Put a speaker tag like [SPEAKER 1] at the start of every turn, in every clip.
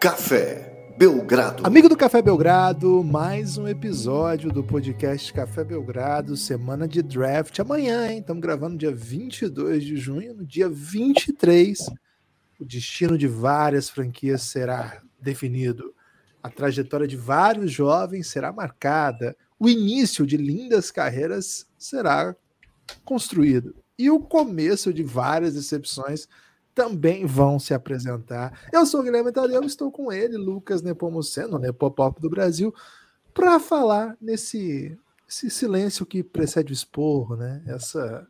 [SPEAKER 1] Café Belgrado.
[SPEAKER 2] Amigo do Café Belgrado, mais um episódio do podcast Café Belgrado, semana de draft. Amanhã, hein? Estamos gravando dia 22 de junho. No dia 23, o destino de várias franquias será definido. A trajetória de vários jovens será marcada. O início de lindas carreiras será construído. E o começo de várias decepções também vão se apresentar. Eu sou o Guilherme Tadeu, estou com ele, Lucas Nepomuceno, Nepopop do Brasil, para falar nesse esse silêncio que precede o esporro, né? Essa,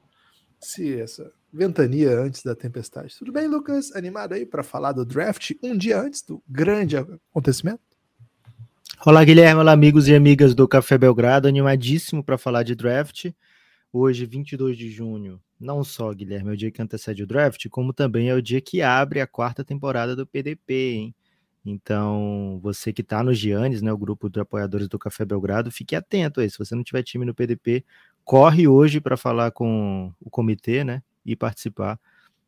[SPEAKER 2] se, essa ventania antes da tempestade. Tudo bem, Lucas? Animado aí para falar do draft um dia antes do grande acontecimento?
[SPEAKER 3] Olá, Guilherme. Olá, amigos e amigas do Café Belgrado. Animadíssimo para falar de draft. Hoje, 22 de junho, não só, Guilherme, é o dia que antecede o draft, como também é o dia que abre a quarta temporada do PDP, hein? Então, você que está no Giannis, né, o grupo de apoiadores do Café Belgrado, fique atento aí. Se você não tiver time no PDP, corre hoje para falar com o comitê, né, e participar.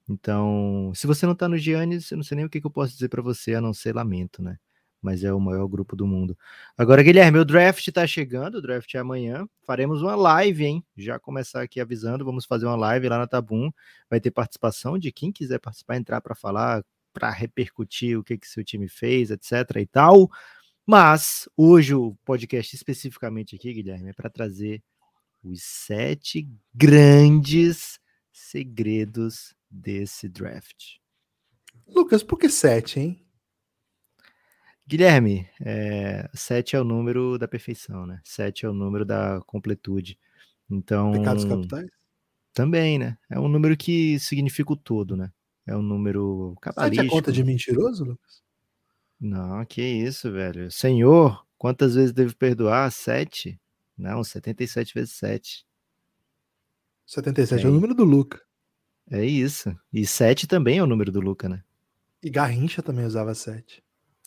[SPEAKER 3] Então, se você não está no Giannis, eu não sei nem o que, que eu posso dizer para você, a não ser lamento, né? Mas é o maior grupo do mundo. Agora, Guilherme, o draft está chegando, o draft é amanhã. Faremos uma live, hein? Já começar aqui avisando, vamos fazer uma live lá na Tabum. Vai ter participação de quem quiser participar, entrar para falar, para repercutir o que, que seu time fez, etc. e tal. Mas hoje o podcast especificamente aqui, Guilherme, é para trazer os sete grandes segredos desse draft.
[SPEAKER 2] Lucas, por que sete, hein?
[SPEAKER 3] Guilherme, é, sete é o número da perfeição, né? Sete é o número da completude. Então.
[SPEAKER 2] Pecados capitais?
[SPEAKER 3] Também, né? É um número que significa o todo, né? É um número cabalístico.
[SPEAKER 2] Sete é conta de mentiroso, Lucas?
[SPEAKER 3] Não, que isso, velho. Senhor, quantas vezes devo perdoar? Sete? Não, 77 vezes sete.
[SPEAKER 2] 77 é, é o número do Luca.
[SPEAKER 3] É isso. E sete também é o número do Luca, né?
[SPEAKER 2] E Garrincha também usava sete.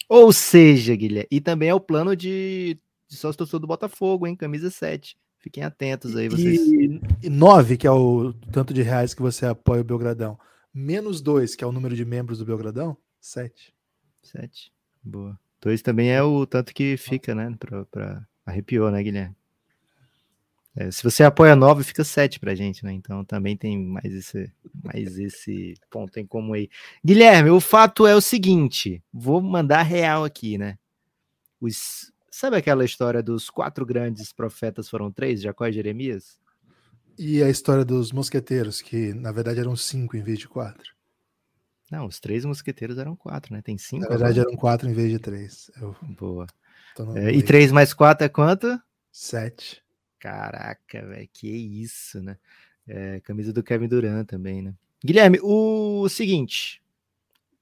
[SPEAKER 3] Ou seja, Guilherme, e também é o plano de, de sócio torcedor do Botafogo, hein? Camisa 7. Fiquem atentos aí, vocês.
[SPEAKER 2] E, e 9, que é o tanto de reais que você apoia o Belgradão. Menos 2, que é o número de membros do Belgradão. 7.
[SPEAKER 3] 7. Boa. 2 também é o tanto que fica, né? Pra, pra... Arrepiou, né, Guilherme? É, se você apoia 9, fica 7 pra gente, né? Então também tem mais esse, mais esse ponto em comum aí. Guilherme, o fato é o seguinte: vou mandar real aqui, né? Os, sabe aquela história dos quatro grandes profetas foram três, Jacó e Jeremias?
[SPEAKER 2] E a história dos mosqueteiros, que na verdade eram cinco em vez de quatro.
[SPEAKER 3] Não, os três mosqueteiros eram quatro, né? Tem cinco.
[SPEAKER 2] Na verdade agora. eram quatro em vez de três. Eu...
[SPEAKER 3] Boa. É, e três mais quatro é quanto?
[SPEAKER 2] Sete.
[SPEAKER 3] Caraca, velho, que isso, né? É, camisa do Kevin Durant também, né? Guilherme, o seguinte,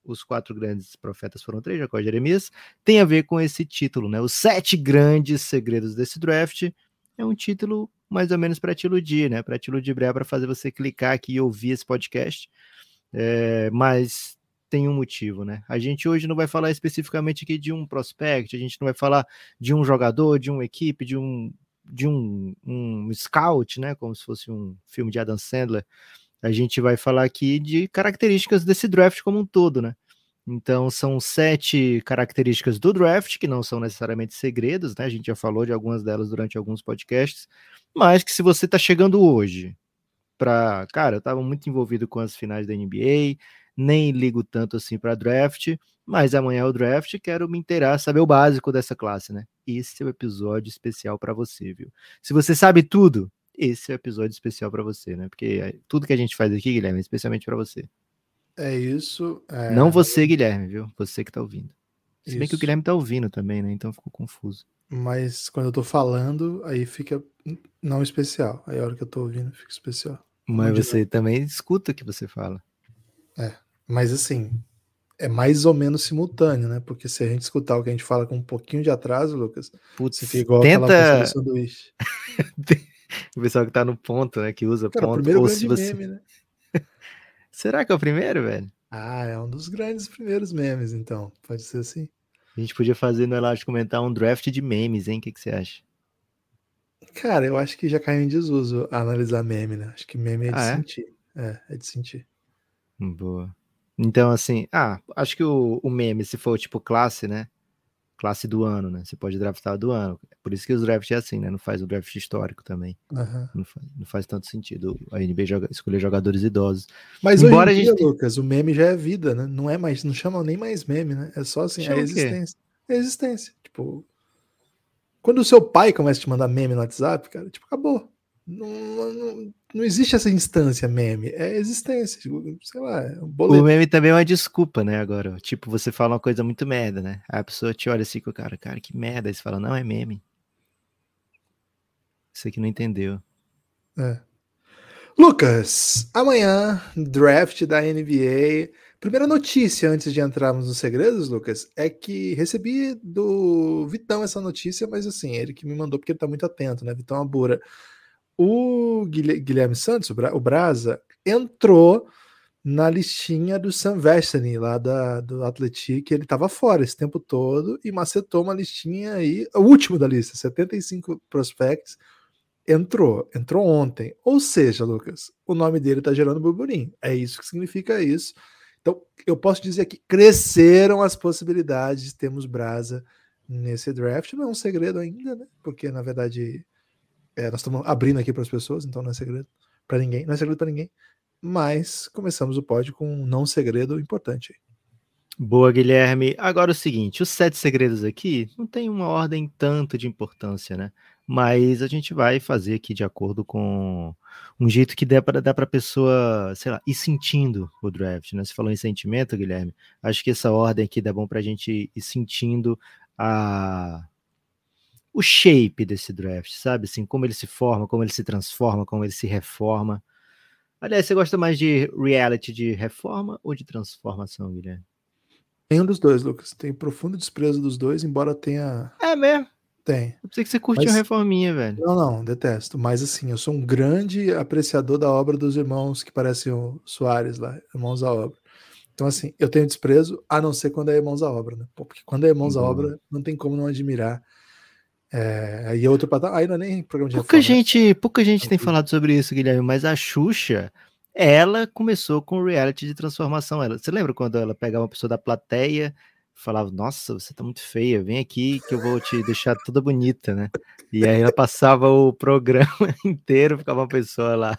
[SPEAKER 3] os quatro grandes profetas foram três, Jacó e Jeremias, tem a ver com esse título, né? Os sete grandes segredos desse draft é um título mais ou menos para te iludir, né? Para te iludir, para fazer você clicar aqui e ouvir esse podcast. É, mas tem um motivo, né? A gente hoje não vai falar especificamente aqui de um prospect, a gente não vai falar de um jogador, de uma equipe, de um de um, um scout, né? Como se fosse um filme de Adam Sandler. A gente vai falar aqui de características desse draft como um todo, né? Então, são sete características do draft, que não são necessariamente segredos, né? A gente já falou de algumas delas durante alguns podcasts, mas que se você está chegando hoje para. Cara, eu estava muito envolvido com as finais da NBA, nem ligo tanto assim para draft, mas amanhã é o draft, quero me inteirar, saber o básico dessa classe, né? Esse é o episódio especial para você, viu? Se você sabe tudo, esse é o episódio especial para você, né? Porque é, tudo que a gente faz aqui, Guilherme, é especialmente para você.
[SPEAKER 2] É isso. É...
[SPEAKER 3] Não você, Guilherme, viu? Você que tá ouvindo. Se isso. bem que o Guilherme tá ouvindo também, né? Então ficou confuso.
[SPEAKER 2] Mas quando eu tô falando, aí fica não especial. Aí a hora que eu tô ouvindo, fica especial.
[SPEAKER 3] Mas você também escuta o que você fala.
[SPEAKER 2] É, mas assim, é mais ou menos simultâneo, né? Porque se a gente escutar o que a gente fala com um pouquinho de atraso, Lucas,
[SPEAKER 3] Putz, fica igual tenta... aquela sanduíche. o pessoal que tá no ponto, né? Que usa Cara, ponto.
[SPEAKER 2] Primeiro Ou grande você... meme, né?
[SPEAKER 3] Será que é o primeiro, velho?
[SPEAKER 2] Ah, é um dos grandes primeiros memes, então. Pode ser assim.
[SPEAKER 3] A gente podia fazer no Elástico comentar um draft de memes, hein? O que, que você acha?
[SPEAKER 2] Cara, eu acho que já caiu em desuso analisar meme, né? Acho que meme é de ah, é? sentir. É, é de sentir.
[SPEAKER 3] Boa. Então, assim, ah, acho que o, o meme, se for tipo classe, né? Classe do ano, né? Você pode draftar do ano. Por isso que os drafts é assim, né? Não faz o draft histórico também.
[SPEAKER 2] Aham.
[SPEAKER 3] Não faz, não faz tanto sentido a NBA joga, escolher jogadores idosos.
[SPEAKER 2] Mas
[SPEAKER 3] Embora
[SPEAKER 2] hoje em
[SPEAKER 3] a
[SPEAKER 2] dia,
[SPEAKER 3] gente-
[SPEAKER 2] Lucas, o meme já é vida, né? Não é mais, não chamam nem mais meme, né? É só assim, é
[SPEAKER 3] Chama quê?
[SPEAKER 2] existência. É existência. Tipo, quando o seu pai começa a te mandar meme no WhatsApp, cara, tipo, acabou. Não, não, não existe essa instância meme, é existência. Tipo, sei lá, é um
[SPEAKER 3] O
[SPEAKER 2] boleto.
[SPEAKER 3] meme também é uma desculpa, né? Agora, tipo, você fala uma coisa muito merda, né? A pessoa te olha assim com o cara, cara, que merda. Aí você fala, não, é meme. Você que não entendeu.
[SPEAKER 2] É. Lucas, amanhã, draft da NBA. Primeira notícia antes de entrarmos nos segredos, Lucas, é que recebi do Vitão essa notícia, mas assim, ele que me mandou porque ele tá muito atento, né? Vitão Abura. O Guilhe- Guilherme Santos, o Bra- o Brasa, entrou na listinha do Sam Vestany, lá da, do Atletic, ele estava fora esse tempo todo e macetou uma listinha aí, o último da lista, 75 prospects, entrou, entrou ontem. Ou seja, Lucas, o nome dele está gerando burburinho. É isso que significa isso. Então, eu posso dizer que cresceram as possibilidades, temos Brasa nesse draft. Não é um segredo ainda, né? Porque, na verdade, é, nós estamos abrindo aqui para as pessoas, então não é segredo para ninguém. Não é segredo para ninguém. Mas começamos o pod com um não segredo importante.
[SPEAKER 3] Boa, Guilherme. Agora o seguinte, os sete segredos aqui não tem uma ordem tanto de importância, né? Mas a gente vai fazer aqui de acordo com um jeito que dê para dar para a pessoa, sei lá, ir sentindo o draft, né? Você falou em sentimento, Guilherme. Acho que essa ordem aqui dá bom para a gente ir sentindo a o shape desse draft, sabe? Assim, como ele se forma, como ele se transforma, como ele se reforma. Aliás, você gosta mais de reality de reforma ou de transformação, Guilherme?
[SPEAKER 2] Nenhum dos dois, Lucas. Tenho profundo desprezo dos dois, embora tenha.
[SPEAKER 3] É mesmo.
[SPEAKER 2] Tem.
[SPEAKER 3] Eu pensei que você curtia
[SPEAKER 2] Mas-
[SPEAKER 3] uma reforminha, velho.
[SPEAKER 2] Não, não, detesto. Mas assim, eu sou um grande apreciador da obra dos irmãos que parecem o Soares lá, irmãos à obra. Então, assim, eu tenho desprezo, a não ser quando é irmãos à obra, né? Porque quando é irmãos à
[SPEAKER 3] Boa.
[SPEAKER 2] obra, não tem como não admirar. É, aí é outro patamar. Aí não é nem programa de
[SPEAKER 3] Pouca
[SPEAKER 2] reforma, né?
[SPEAKER 3] gente, pouca gente tem falado sobre isso, Guilherme, mas a Xuxa, ela começou com o reality de transformação. Ela, você lembra quando ela pegava uma pessoa da plateia, falava: "Nossa, você tá muito feia, vem aqui que eu vou te deixar toda bonita", né? E aí ela passava o programa inteiro, ficava uma pessoa lá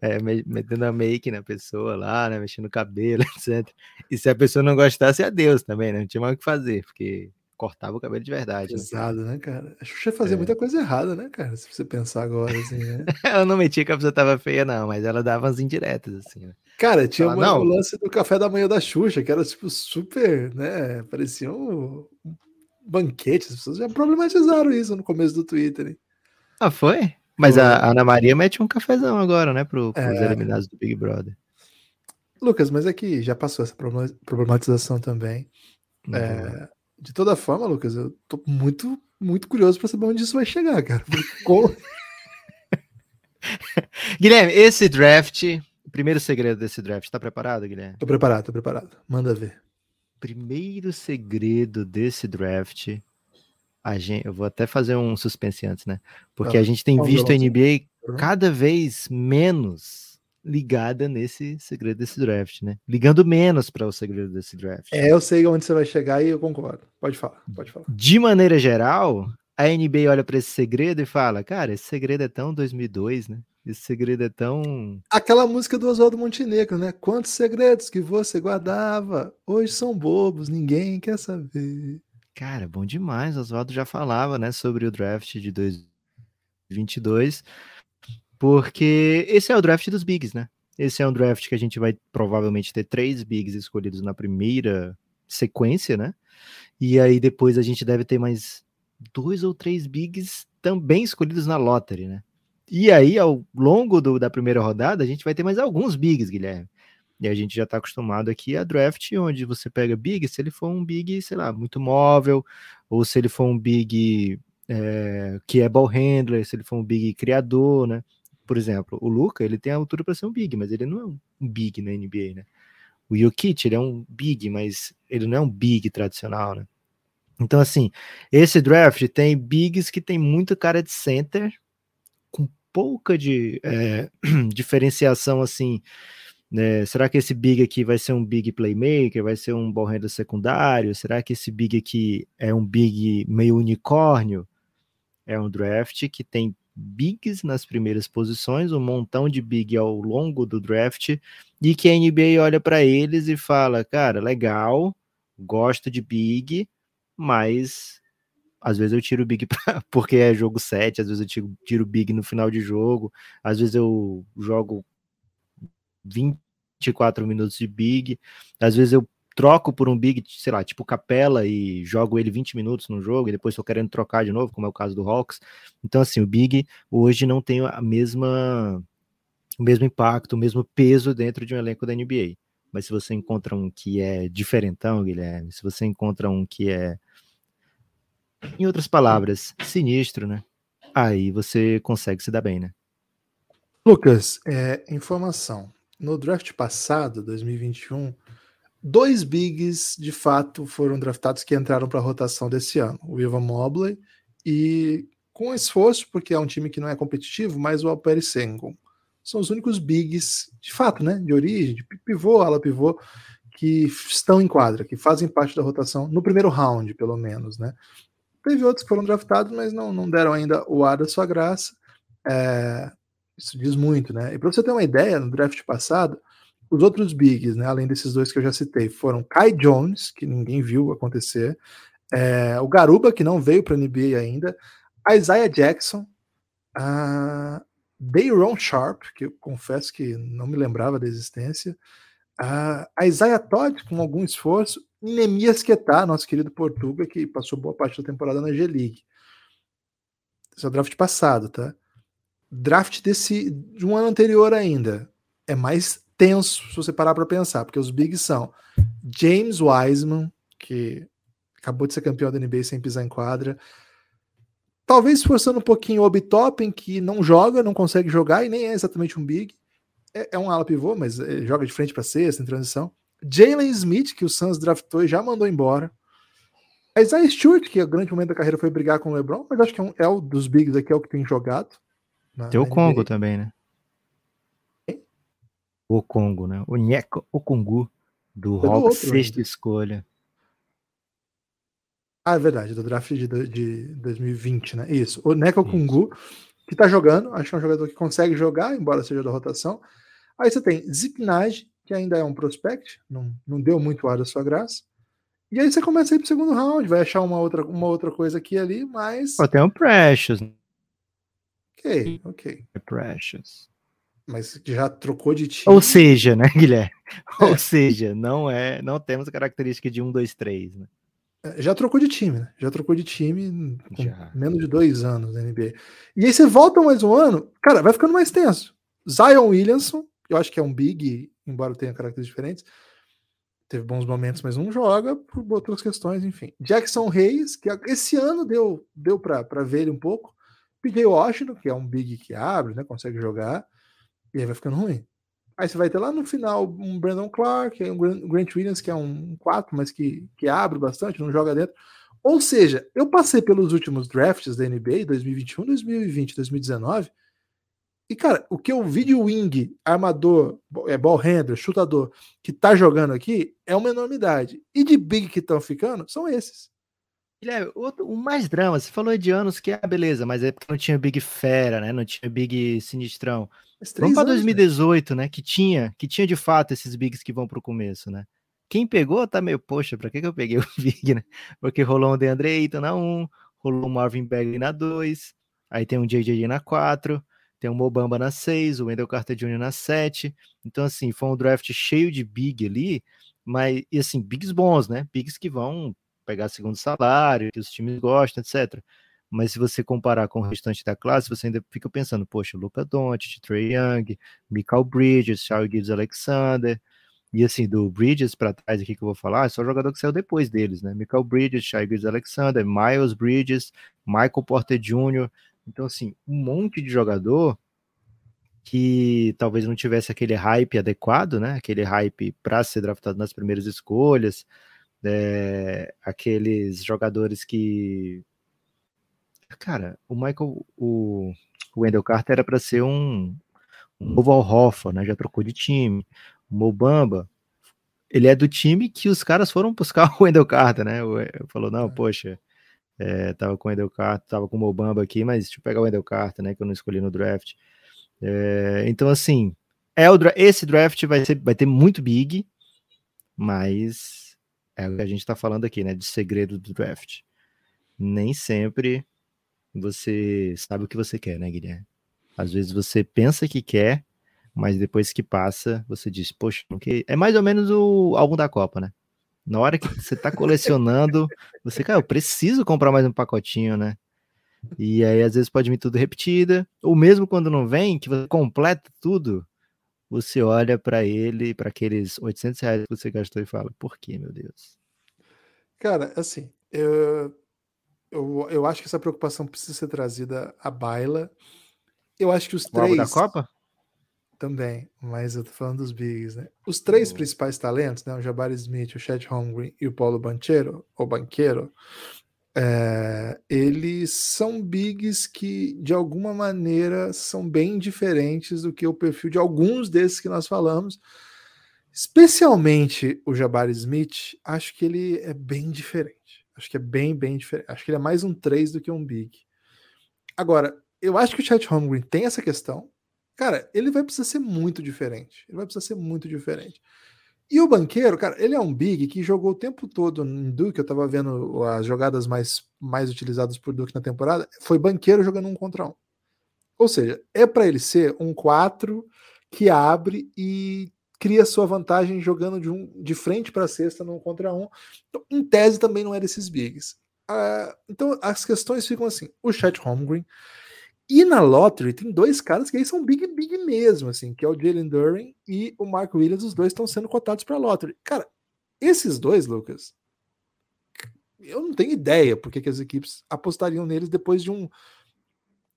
[SPEAKER 3] é, me- metendo a make na pessoa lá, né, mexendo o cabelo, etc. E se a pessoa não gostasse, adeus também, né? Não tinha mais o que fazer, porque cortava o cabelo de verdade. né?
[SPEAKER 2] Pesado, né, cara? A Xuxa fazia
[SPEAKER 3] É.
[SPEAKER 2] muita coisa errada, né, cara? Se você pensar agora, assim, né?
[SPEAKER 3] Ela não metia que a pessoa tava feia, não, mas ela dava umas indiretas, assim. né?
[SPEAKER 2] Cara, tinha
[SPEAKER 3] Ah,
[SPEAKER 2] uma- o lance do café da manhã da Xuxa, que era, tipo, super, né? Parecia um banquete. As pessoas já problematizaram isso no começo do Twitter, hein?
[SPEAKER 3] Ah, foi? Mas
[SPEAKER 2] Foi.
[SPEAKER 3] a Ana Maria mete um cafezão agora, né, pro, pros
[SPEAKER 2] É.
[SPEAKER 3] eliminados do Big Brother.
[SPEAKER 2] Lucas, mas é que já passou essa problema- problematização também. É, de toda forma, Lucas, eu tô muito, muito curioso para saber onde isso vai chegar, cara. Como-
[SPEAKER 3] Guilherme, esse draft, o primeiro segredo desse draft, tá preparado, Guilherme?
[SPEAKER 2] Tô preparado, tô preparado. Manda ver.
[SPEAKER 3] Primeiro segredo desse draft, a gente, eu vou até fazer um suspense antes, né? Porque
[SPEAKER 2] Ah,
[SPEAKER 3] a gente tem visto a? NBA cada vez menos ligada nesse segredo desse draft, né? Ligando menos para o segredo desse draft.
[SPEAKER 2] É, eu sei onde você vai chegar e eu concordo. Pode falar, pode falar.
[SPEAKER 3] de maneira geral, a NBA olha para esse segredo e fala: Cara, esse segredo é tão 2002, né? Esse segredo é tão.
[SPEAKER 2] Aquela música do Oswaldo Montenegro, né? Quantos segredos que você guardava hoje são bobos, ninguém quer saber.
[SPEAKER 3] Cara, bom demais. Oswaldo já falava, né, sobre o draft de 2022, porque esse é o draft dos bigs, né? Esse é um draft que a gente vai provavelmente ter três bigs escolhidos na primeira sequência, né? E aí depois a gente deve ter mais dois ou três bigs também escolhidos na lottery, né? E aí, ao longo do- da primeira rodada, a gente vai ter mais alguns bigs, Guilherme. E a gente já tá acostumado aqui a draft onde você pega big, se ele for um big, sei lá, muito móvel, ou se ele for um big é, que é ball handler, se ele for um big criador, né? Por exemplo, o Luca, ele tem a altura para ser um big, mas ele não é um big na NBA, né? O Jokic, ele é um big, mas ele não é um big tradicional, né? Então, assim, esse draft tem bigs que tem muito cara de center, com pouca de é, diferenciação, assim, né? Será que esse big aqui vai ser um big playmaker? Vai ser um ball handler secundário? Será que esse big aqui é um big meio unicórnio? É um draft que tem bigs nas primeiras posições, um montão de big ao longo do draft, e que a NBA olha para eles e fala: cara, legal, gosto de big, mas às vezes eu tiro big pra, porque é jogo 7, às vezes eu tiro, tiro big no final de jogo, às vezes eu jogo 24 minutos de big. Às vezes eu troco por um big, sei lá, tipo capela e jogo ele 20 minutos no jogo e depois estou querendo trocar de novo, como é o caso do Hawks. Então, assim, o big hoje não tem a mesma o mesmo impacto, o mesmo peso dentro de um elenco da NBA. Mas se você encontra um que é diferentão, Guilherme, se você encontra um que é, em outras palavras, sinistro, né? Aí você consegue se dar bem, né?
[SPEAKER 2] Lucas, é, informação no draft passado, 2021, dois bigs de fato foram draftados que entraram para a rotação desse ano: o Ivan Mobley e, com esforço, porque é um time que não é competitivo, mas o Alperi Sengun. São os únicos bigs, de fato, né, de origem, de pivô, ala pivô, que estão em quadra, que fazem parte da rotação no primeiro round, pelo menos, né? Teve outros que foram draftados, mas não, não deram ainda o ar da sua graça. É, isso diz muito, né? E para você ter uma ideia, no draft passado, os outros bigs, né, além desses dois que eu já citei, foram Kai Jones, que ninguém viu acontecer, é, o Garuba, que não veio para a NBA ainda, Isaiah Jackson, a Dayron Sharp, que eu confesso que não me lembrava da existência, a Isaiah Todd, com algum esforço, e Nemias Quetá, nosso querido Portuga, que passou boa parte da temporada na G-League. Esse é o draft passado, tá? draft desse de um ano anterior ainda é mais tenso se você parar para pensar, porque os bigs são James Wiseman, que acabou de ser campeão da NBA sem pisar em quadra, talvez esforçando um pouquinho o Obi Toppin, que não joga, não consegue jogar e nem é exatamente um big, é, é um ala pivô, mas joga de frente para sexta em transição. Jalen Smith, que o Suns draftou e já mandou embora. Isaiah Stewart, que o grande momento da carreira foi brigar com o LeBron, mas acho que é, um, é o dos bigs aqui, é o que tem jogado.
[SPEAKER 3] Tem o Congo NBA. também, né? O Congo, né? O Nheko Okungu, do Rock, Hawks, sexta ainda. escolha.
[SPEAKER 2] Ah, é verdade, do draft de, de 2020, né? Isso. O Neko Kungu, que tá jogando, acho que é um jogador que consegue jogar, embora seja da rotação. Aí você tem Zipnage, que ainda é um prospect, não, não deu muito ar da sua graça. E aí você começa a ir pro segundo round, vai achar uma outra, uma outra coisa aqui ali, mas.
[SPEAKER 3] Tem um Precious,
[SPEAKER 2] Ok, ok.
[SPEAKER 3] É Precious.
[SPEAKER 2] Mas já trocou de time.
[SPEAKER 3] Ou seja, né, Guilherme? É. Ou seja, não é, não temos a característica de um, dois, três, né?
[SPEAKER 2] É, já trocou de time, né? Já trocou de time com Já. menos de dois anos na NBA. E aí você volta mais um ano, cara, vai ficando mais tenso. Zion Williamson, eu acho que é um big, embora tenha características diferentes, teve bons momentos, mas não joga por outras questões, enfim. Jackson Reis, que esse ano deu, deu para ver ele um pouco, PJ Washington, que é um big que abre, né, consegue jogar, e aí vai ficando ruim. Aí você vai ter lá no final um Brandon Clark, um Grant Williams, que é um 4, mas que, que abre bastante, não joga dentro. Ou seja, eu passei pelos últimos drafts da NBA, 2021, 2020, 2019, e, cara, o que eu vi de wing, armador, é ball handler, chutador, que tá jogando aqui, é uma enormidade. E de big que estão ficando, são esses.
[SPEAKER 3] Guilherme, outro, o mais drama, você falou de anos que, ah, beleza, mas é porque não tinha Big Fera, né? Não tinha Big Sinistrão. Vamos para 2018, né? Que tinha, que tinha de fato esses bigs que vão para o começo, né? Quem pegou tá meio, poxa, para que, que eu peguei o big, né? Porque rolou um DeAndre Ayton na 1, rolou um Marvin Bagley na 2, aí tem um JJ na 4, tem um Mobamba na 6, o Wendell Carter Jr. na 7. Então, assim, foi um draft cheio de big ali, mas, e assim, bigs bons, né? Bigs que vão pegar segundo salário, que os times gostam, etc. Mas se você comparar com o restante da classe, você ainda fica pensando, poxa, Luca Doncic, Trey Young, Michael Bridges, Charles Gibbs Alexander, e assim, do Bridges para trás aqui que eu vou falar, é só jogador que saiu depois deles, né? Michael Bridges, Charles Gibbs Alexander, Miles Bridges, Michael Porter Jr. Então, assim, um monte de jogador que talvez não tivesse aquele hype adequado, né? Aquele hype para ser draftado nas primeiras escolhas, é, aqueles jogadores que. Cara, o Michael, o, o Wendell Carter era para ser um, um novo Al Hoffa, né? Já trocou de time. Mobamba, ele é do time que os caras foram buscar o Wendell Carter, né? Falou, não, é. poxa, é, tava com o Wendell Carter, tava com o Mobamba aqui, mas deixa eu pegar o Wendell Carter, né? Que eu não escolhi no draft. É, então, assim, é o, esse draft vai, ser, vai ter muito big, mas é o que a gente tá falando aqui, né? De segredo do draft. Nem sempre você sabe o que você quer, né, Guilherme? Às vezes você pensa que quer, mas depois que passa, você diz, poxa, que é mais ou menos o álbum da Copa, né? Na hora que você tá colecionando, você, cara, eu preciso comprar mais um pacotinho, né? E aí, às vezes, pode vir tudo repetida, ou mesmo quando não vem, que você completa tudo, você olha para ele, para aqueles 800 reais que você gastou e fala, por que, meu Deus?
[SPEAKER 2] Cara, assim, eu, eu, eu acho que essa preocupação precisa ser trazida à baila. Eu acho que os o três.
[SPEAKER 3] da Copa?
[SPEAKER 2] Também, mas eu tô falando dos bigs, né? Os três principais talentos, né? O Jabari Smith, o Chet Holmgren e o Paulo Banchero, ou Banqueiro, é, eles são bigs que, de alguma maneira, são bem diferentes do que o perfil de alguns desses que nós falamos. Especialmente o Jabari Smith, acho que ele é bem diferente. Acho que é bem, bem diferente. Acho que ele é mais um 3 do que um big. Agora, eu acho que o Chet Holmgren tem essa questão, Cara, ele vai precisar ser muito diferente. Ele vai precisar ser muito diferente. E o banqueiro, cara, ele é um big que jogou o tempo todo em Duke. Eu tava vendo as jogadas mais, mais utilizadas por Duke na temporada. Foi banqueiro jogando um contra um. Ou seja, é para ele ser um 4 que abre e cria sua vantagem jogando de, um, de frente para a cesta num contra um. Então, em tese, também não é desses bigs. Uh, então, as questões ficam assim: o Chet Holmgren e na Lottery tem dois caras que aí são big, big mesmo, assim, que é o Jalen Duren e o Mark Williams, os dois estão sendo cotados para Lottery. Cara, esses dois, Lucas, eu não tenho ideia porque que as equipes apostariam neles depois de um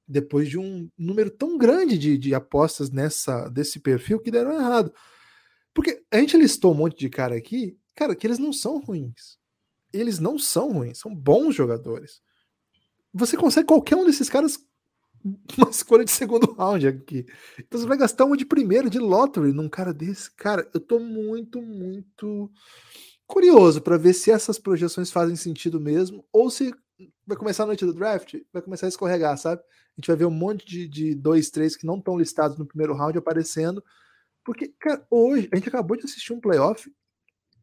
[SPEAKER 2] depois de um número tão grande de, de apostas nessa desse perfil que deram errado. Porque a gente listou um monte de cara aqui, cara, que eles não são ruins. Eles não são ruins, são bons jogadores. Você consegue qualquer um desses caras uma escolha de segundo round aqui. Então você vai gastar uma de primeiro, de lottery, num cara desse. Cara, eu tô muito, muito curioso para ver se essas projeções fazem sentido mesmo, ou se vai começar a noite do draft, vai começar a escorregar, sabe? A gente vai ver um monte de, de dois, três que não estão listados no primeiro round aparecendo. Porque, cara, hoje, a gente acabou de assistir um playoff.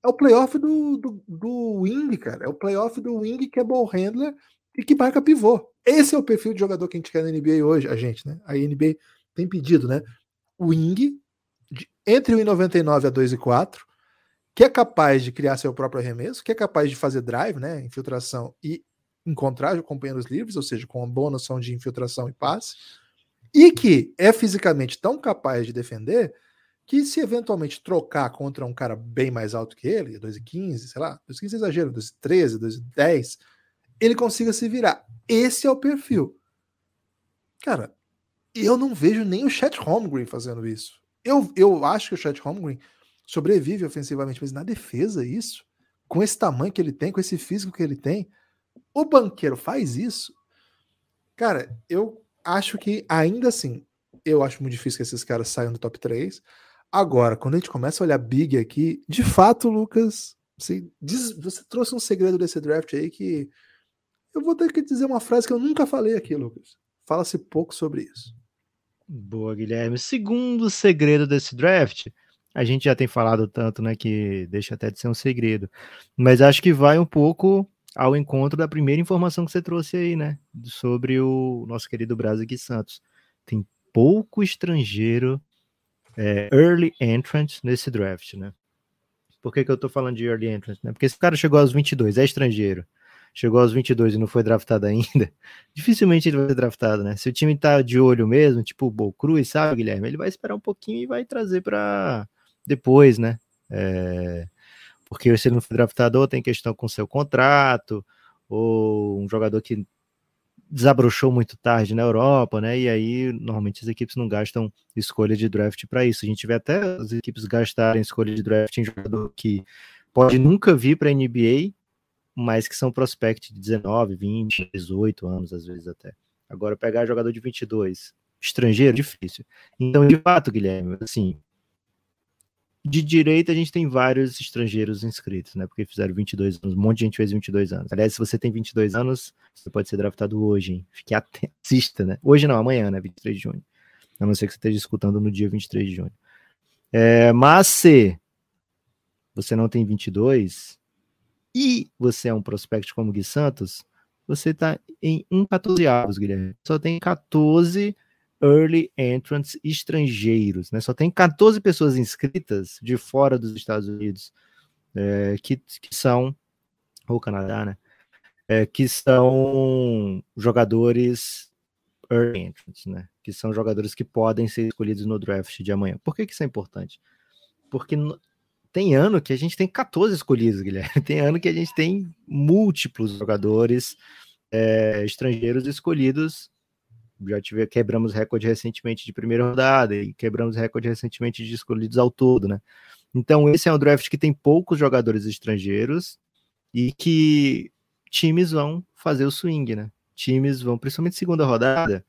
[SPEAKER 2] É o playoff do, do, do Wing, cara. É o playoff do Wing que é ball handler e que marca pivô. Esse é o perfil de jogador que a gente quer na NBA hoje, a gente, né? A NBA tem pedido, né? Wing, de, entre 1,99 a 2,4, que é capaz de criar seu próprio arremesso, que é capaz de fazer drive, né? Infiltração e encontrar companheiros livres, ou seja, com uma boa noção de infiltração e passe, e que é fisicamente tão capaz de defender que se eventualmente trocar contra um cara bem mais alto que ele, 2,15, sei lá, 2,15 é exagero, 2,13, 2,10, ele consiga se virar. Esse é o perfil. Cara, eu não vejo nem o Chet Holmgren fazendo isso. Eu, eu acho que o Chet Holmgren sobrevive ofensivamente, mas na defesa isso, com esse tamanho que ele tem, com esse físico que ele tem, o banqueiro faz isso. Cara, eu acho que ainda assim, eu acho muito difícil que esses caras saiam do top 3. Agora, quando a gente começa a olhar big aqui, de fato, Lucas, você, diz, você trouxe um segredo desse draft aí que eu vou ter que dizer uma frase que eu nunca falei aqui, Lucas. Fala-se pouco sobre isso.
[SPEAKER 3] Boa, Guilherme. Segundo segredo desse draft, a gente já tem falado tanto, né, que deixa até de ser um segredo. Mas acho que vai um pouco ao encontro da primeira informação que você trouxe aí, né, sobre o nosso querido Brasil Santos. Tem pouco estrangeiro é, early entrant nesse draft, né? Por que, que eu tô falando de early entrant? Né? Porque esse cara chegou aos 22, é estrangeiro chegou aos 22 e não foi draftado ainda, dificilmente ele vai ser draftado, né? Se o time tá de olho mesmo, tipo o Bo Cruz, sabe, Guilherme? Ele vai esperar um pouquinho e vai trazer para depois, né? É... Porque se ele não for draftado, ou tem questão com seu contrato, ou um jogador que desabrochou muito tarde na Europa, né? E aí, normalmente, as equipes não gastam escolha de draft para isso. A gente vê até as equipes gastarem escolha de draft em jogador que pode nunca vir para a NBA mas que são prospect de 19, 20, 18 anos, às vezes até. Agora, pegar jogador de 22, estrangeiro, difícil. Então, de fato, Guilherme, assim, de direita, a gente tem vários estrangeiros inscritos, né? Porque fizeram 22 anos, um monte de gente fez 22 anos. Aliás, se você tem 22 anos, você pode ser draftado hoje, hein? Fique atento, assista, né? Hoje não, amanhã, né? 23 de junho. A não ser que você esteja escutando no dia 23 de junho. É, mas se você não tem 22 e você é um prospect como Gui Santos, você está em 1,14 avos, Guilherme. Só tem 14 early entrants estrangeiros, né? Só tem 14 pessoas inscritas de fora dos Estados Unidos é, que, que são ou Canadá, né? É, que são jogadores early entrants, né? Que são jogadores que podem ser escolhidos no draft de amanhã. Por que, que isso é importante? Porque tem ano que a gente tem 14 escolhidos, Guilherme. Tem ano que a gente tem múltiplos jogadores é, estrangeiros escolhidos já tive, quebramos recorde recentemente de primeira rodada e quebramos recorde recentemente de escolhidos ao todo, né? Então, esse é um draft que tem poucos jogadores estrangeiros e que times vão fazer o swing, né? Times vão, principalmente segunda rodada,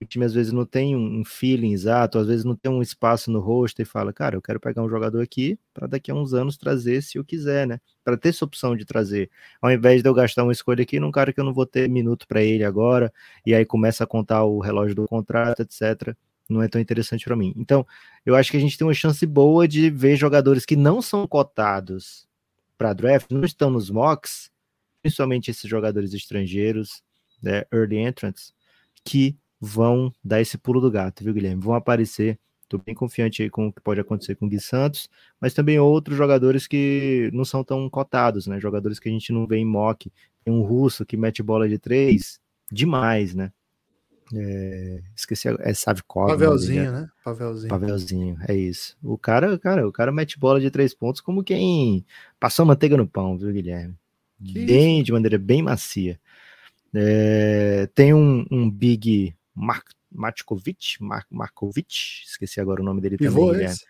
[SPEAKER 3] o time às vezes não tem um feeling exato, às vezes não tem um espaço no rosto e fala, cara, eu quero pegar um jogador aqui para daqui a uns anos trazer se eu quiser, né? Para ter essa opção de trazer, ao invés de eu gastar uma escolha aqui num cara que eu não vou ter minuto para ele agora, e aí começa a contar o relógio do contrato, etc. Não é tão interessante para mim. Então, eu acho que a gente tem uma chance boa de ver jogadores que não são cotados para draft, não estão nos mocks, principalmente esses jogadores estrangeiros, né, early entrants, que vão dar esse pulo do gato, viu, Guilherme? Vão aparecer. Estou bem confiante aí com o que pode acontecer com o Gui Santos, mas também outros jogadores que não são tão cotados, né? Jogadores que a gente não vê em mock. Tem um russo que mete bola de três demais, né? É, esqueci, é Savkov.
[SPEAKER 2] Pavelzinho, né?
[SPEAKER 3] Pavelzinho. Pavelzinho, é isso. O cara, cara, o cara mete bola de três pontos como quem passou manteiga no pão, viu, Guilherme? Que bem, isso? de maneira bem macia. É, tem um, um big Mark, Matkovic, Mark, Markovic, esqueci agora o nome dele Pivô também. Esse?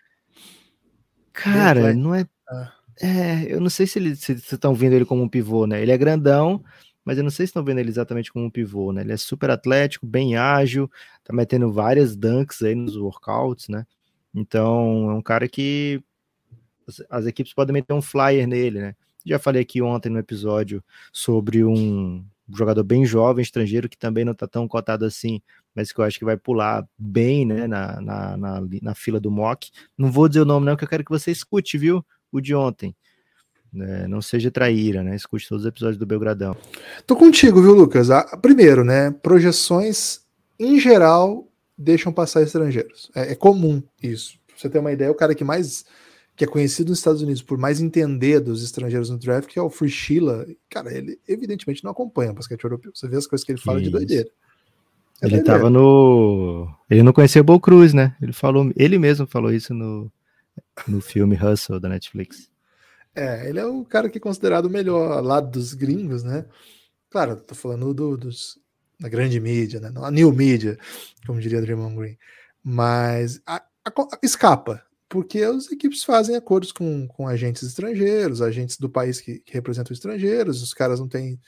[SPEAKER 3] Cara, não é, ah. é. Eu não sei se vocês se, estão vendo ele como um pivô, né? Ele é grandão, mas eu não sei se estão vendo ele exatamente como um pivô, né? Ele é super atlético, bem ágil, tá metendo várias dunks aí nos workouts, né? Então, é um cara que as, as equipes podem meter um flyer nele, né? Já falei aqui ontem no episódio sobre um um jogador bem jovem, estrangeiro, que também não está tão cotado assim, mas que eu acho que vai pular bem né, na, na, na, na, fila do mock. Não vou dizer o nome, não, que eu quero que você escute, viu? O de ontem. É, não seja traíra, né? Escute todos os episódios do Belgradão.
[SPEAKER 2] Tô contigo, viu, Lucas? Ah, primeiro, né? Projeções, em geral, deixam passar estrangeiros. É, é comum isso. Pra você ter uma ideia, o cara que mais que é conhecido nos Estados Unidos por mais entender dos estrangeiros no draft, que é o Free Sheila. Cara, ele evidentemente não acompanha o basquete europeu. Você vê as coisas que ele fala Isso. de doideira.
[SPEAKER 3] É ele doideira. tava no. Ele não conhecia o Bo Cruz, né? Ele falou, ele mesmo falou isso no, no filme Hustle da Netflix.
[SPEAKER 2] É, ele é o cara que é considerado o melhor lado dos gringos, né? Claro, tô falando do, dos, da grande mídia, né? A new mídia, como diria Draymond Green. Mas a, a, escapa, porque as equipes fazem acordos com, com agentes estrangeiros, agentes do país que, que representam estrangeiros, os caras não têm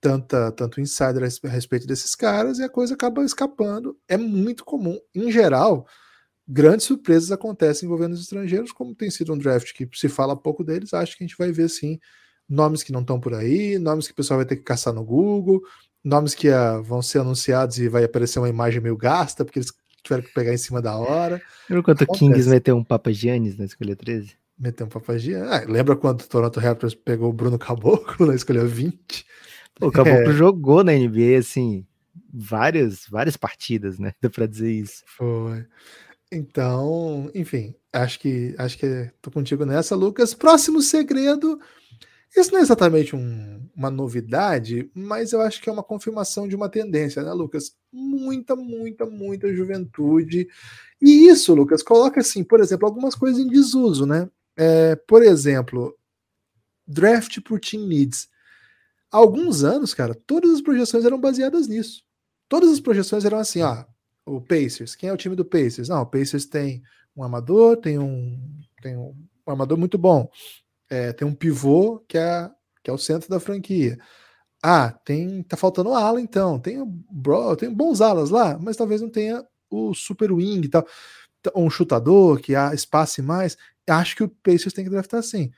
[SPEAKER 2] tanta, tanto insider a respeito desses caras e a coisa acaba escapando. É muito comum, em geral, grandes surpresas acontecem envolvendo os estrangeiros, como tem sido um draft que se fala pouco deles, acho que a gente vai ver sim nomes que não estão por aí, nomes que o pessoal vai ter que caçar no Google, nomes que uh, vão ser anunciados e vai aparecer uma imagem meio gasta, porque eles tiveram que pegar em cima da hora.
[SPEAKER 3] Lembra quando o Kings meteu um Papa Giannis na escolha 13?
[SPEAKER 2] Meteu um Papa Giannis. Ah, lembra quando o Toronto Raptors pegou o Bruno Caboclo na escolha 20?
[SPEAKER 3] o Caboclo é. jogou na NBA, assim, várias, várias partidas, né? Dá pra dizer isso.
[SPEAKER 2] Foi. Então, enfim, acho que acho que tô contigo nessa, Lucas. Próximo segredo isso não é exatamente um, uma novidade, mas eu acho que é uma confirmação de uma tendência, né, Lucas? Muita, muita, muita juventude. E isso, Lucas, coloca assim, por exemplo, algumas coisas em desuso, né? É, por exemplo, draft por team needs. Há alguns anos, cara, todas as projeções eram baseadas nisso. Todas as projeções eram assim, ó, o Pacers, quem é o time do Pacers? Não, o Pacers tem um amador, tem um, tem um, amador muito bom é, tem um pivô que é, que é o centro da franquia. Ah, tem tá faltando ala então. Tem, bro, tem bons alas lá, mas talvez não tenha o super wing e tal. Um chutador que há espaço mais. acho que o Pacers tem que draftar sim.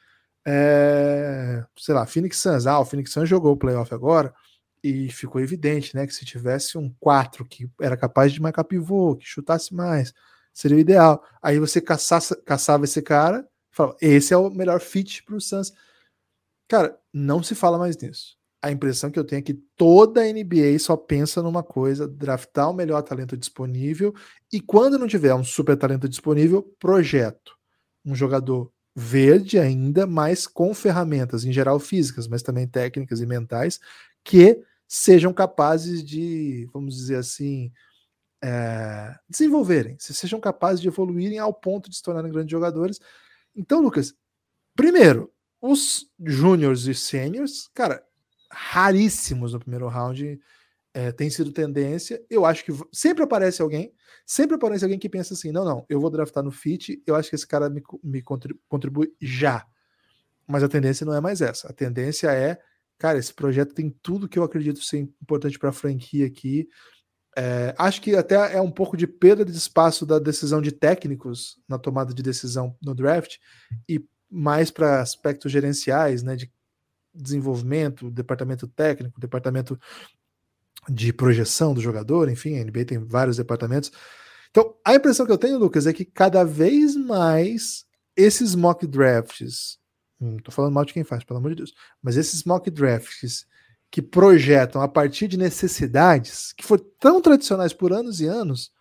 [SPEAKER 2] É, sei lá, Phoenix Suns, ah, o Phoenix Suns jogou o playoff agora e ficou evidente, né, que se tivesse um 4 que era capaz de marcar pivô, que chutasse mais, seria o ideal. Aí você caçasse, caçava esse cara, falava, esse é o melhor fit para o Suns. Cara, não se fala mais nisso. A impressão que eu tenho é que toda a NBA só pensa numa coisa: draftar o melhor talento disponível e quando não tiver um super talento disponível, projeto. Um jogador verde ainda, mas com ferramentas, em geral físicas, mas também técnicas e mentais, que sejam capazes de, vamos dizer assim, é, desenvolverem, se sejam capazes de evoluírem ao ponto de se tornarem grandes jogadores. Então, Lucas, primeiro, os júniores e sêniors, cara, raríssimos no primeiro round, é, tem sido tendência. Eu acho que sempre aparece alguém, sempre aparece alguém que pensa assim: não, não, eu vou draftar no fit, eu acho que esse cara me, me contribui já. Mas a tendência não é mais essa. A tendência é cara, esse projeto tem tudo que eu acredito ser importante para a franquia aqui. É, acho que até é um pouco de perda de espaço da decisão de técnicos na tomada de decisão no draft e mais para aspectos gerenciais, né, de desenvolvimento, departamento técnico, departamento de projeção do jogador, enfim, a NBA tem vários departamentos. Então, a impressão que eu tenho, Lucas, é que cada vez mais esses mock drafts não tô falando mal de quem faz, pelo amor de Deus. Mas esses mock drafts que projetam a partir de necessidades que foram tão tradicionais por anos e anos,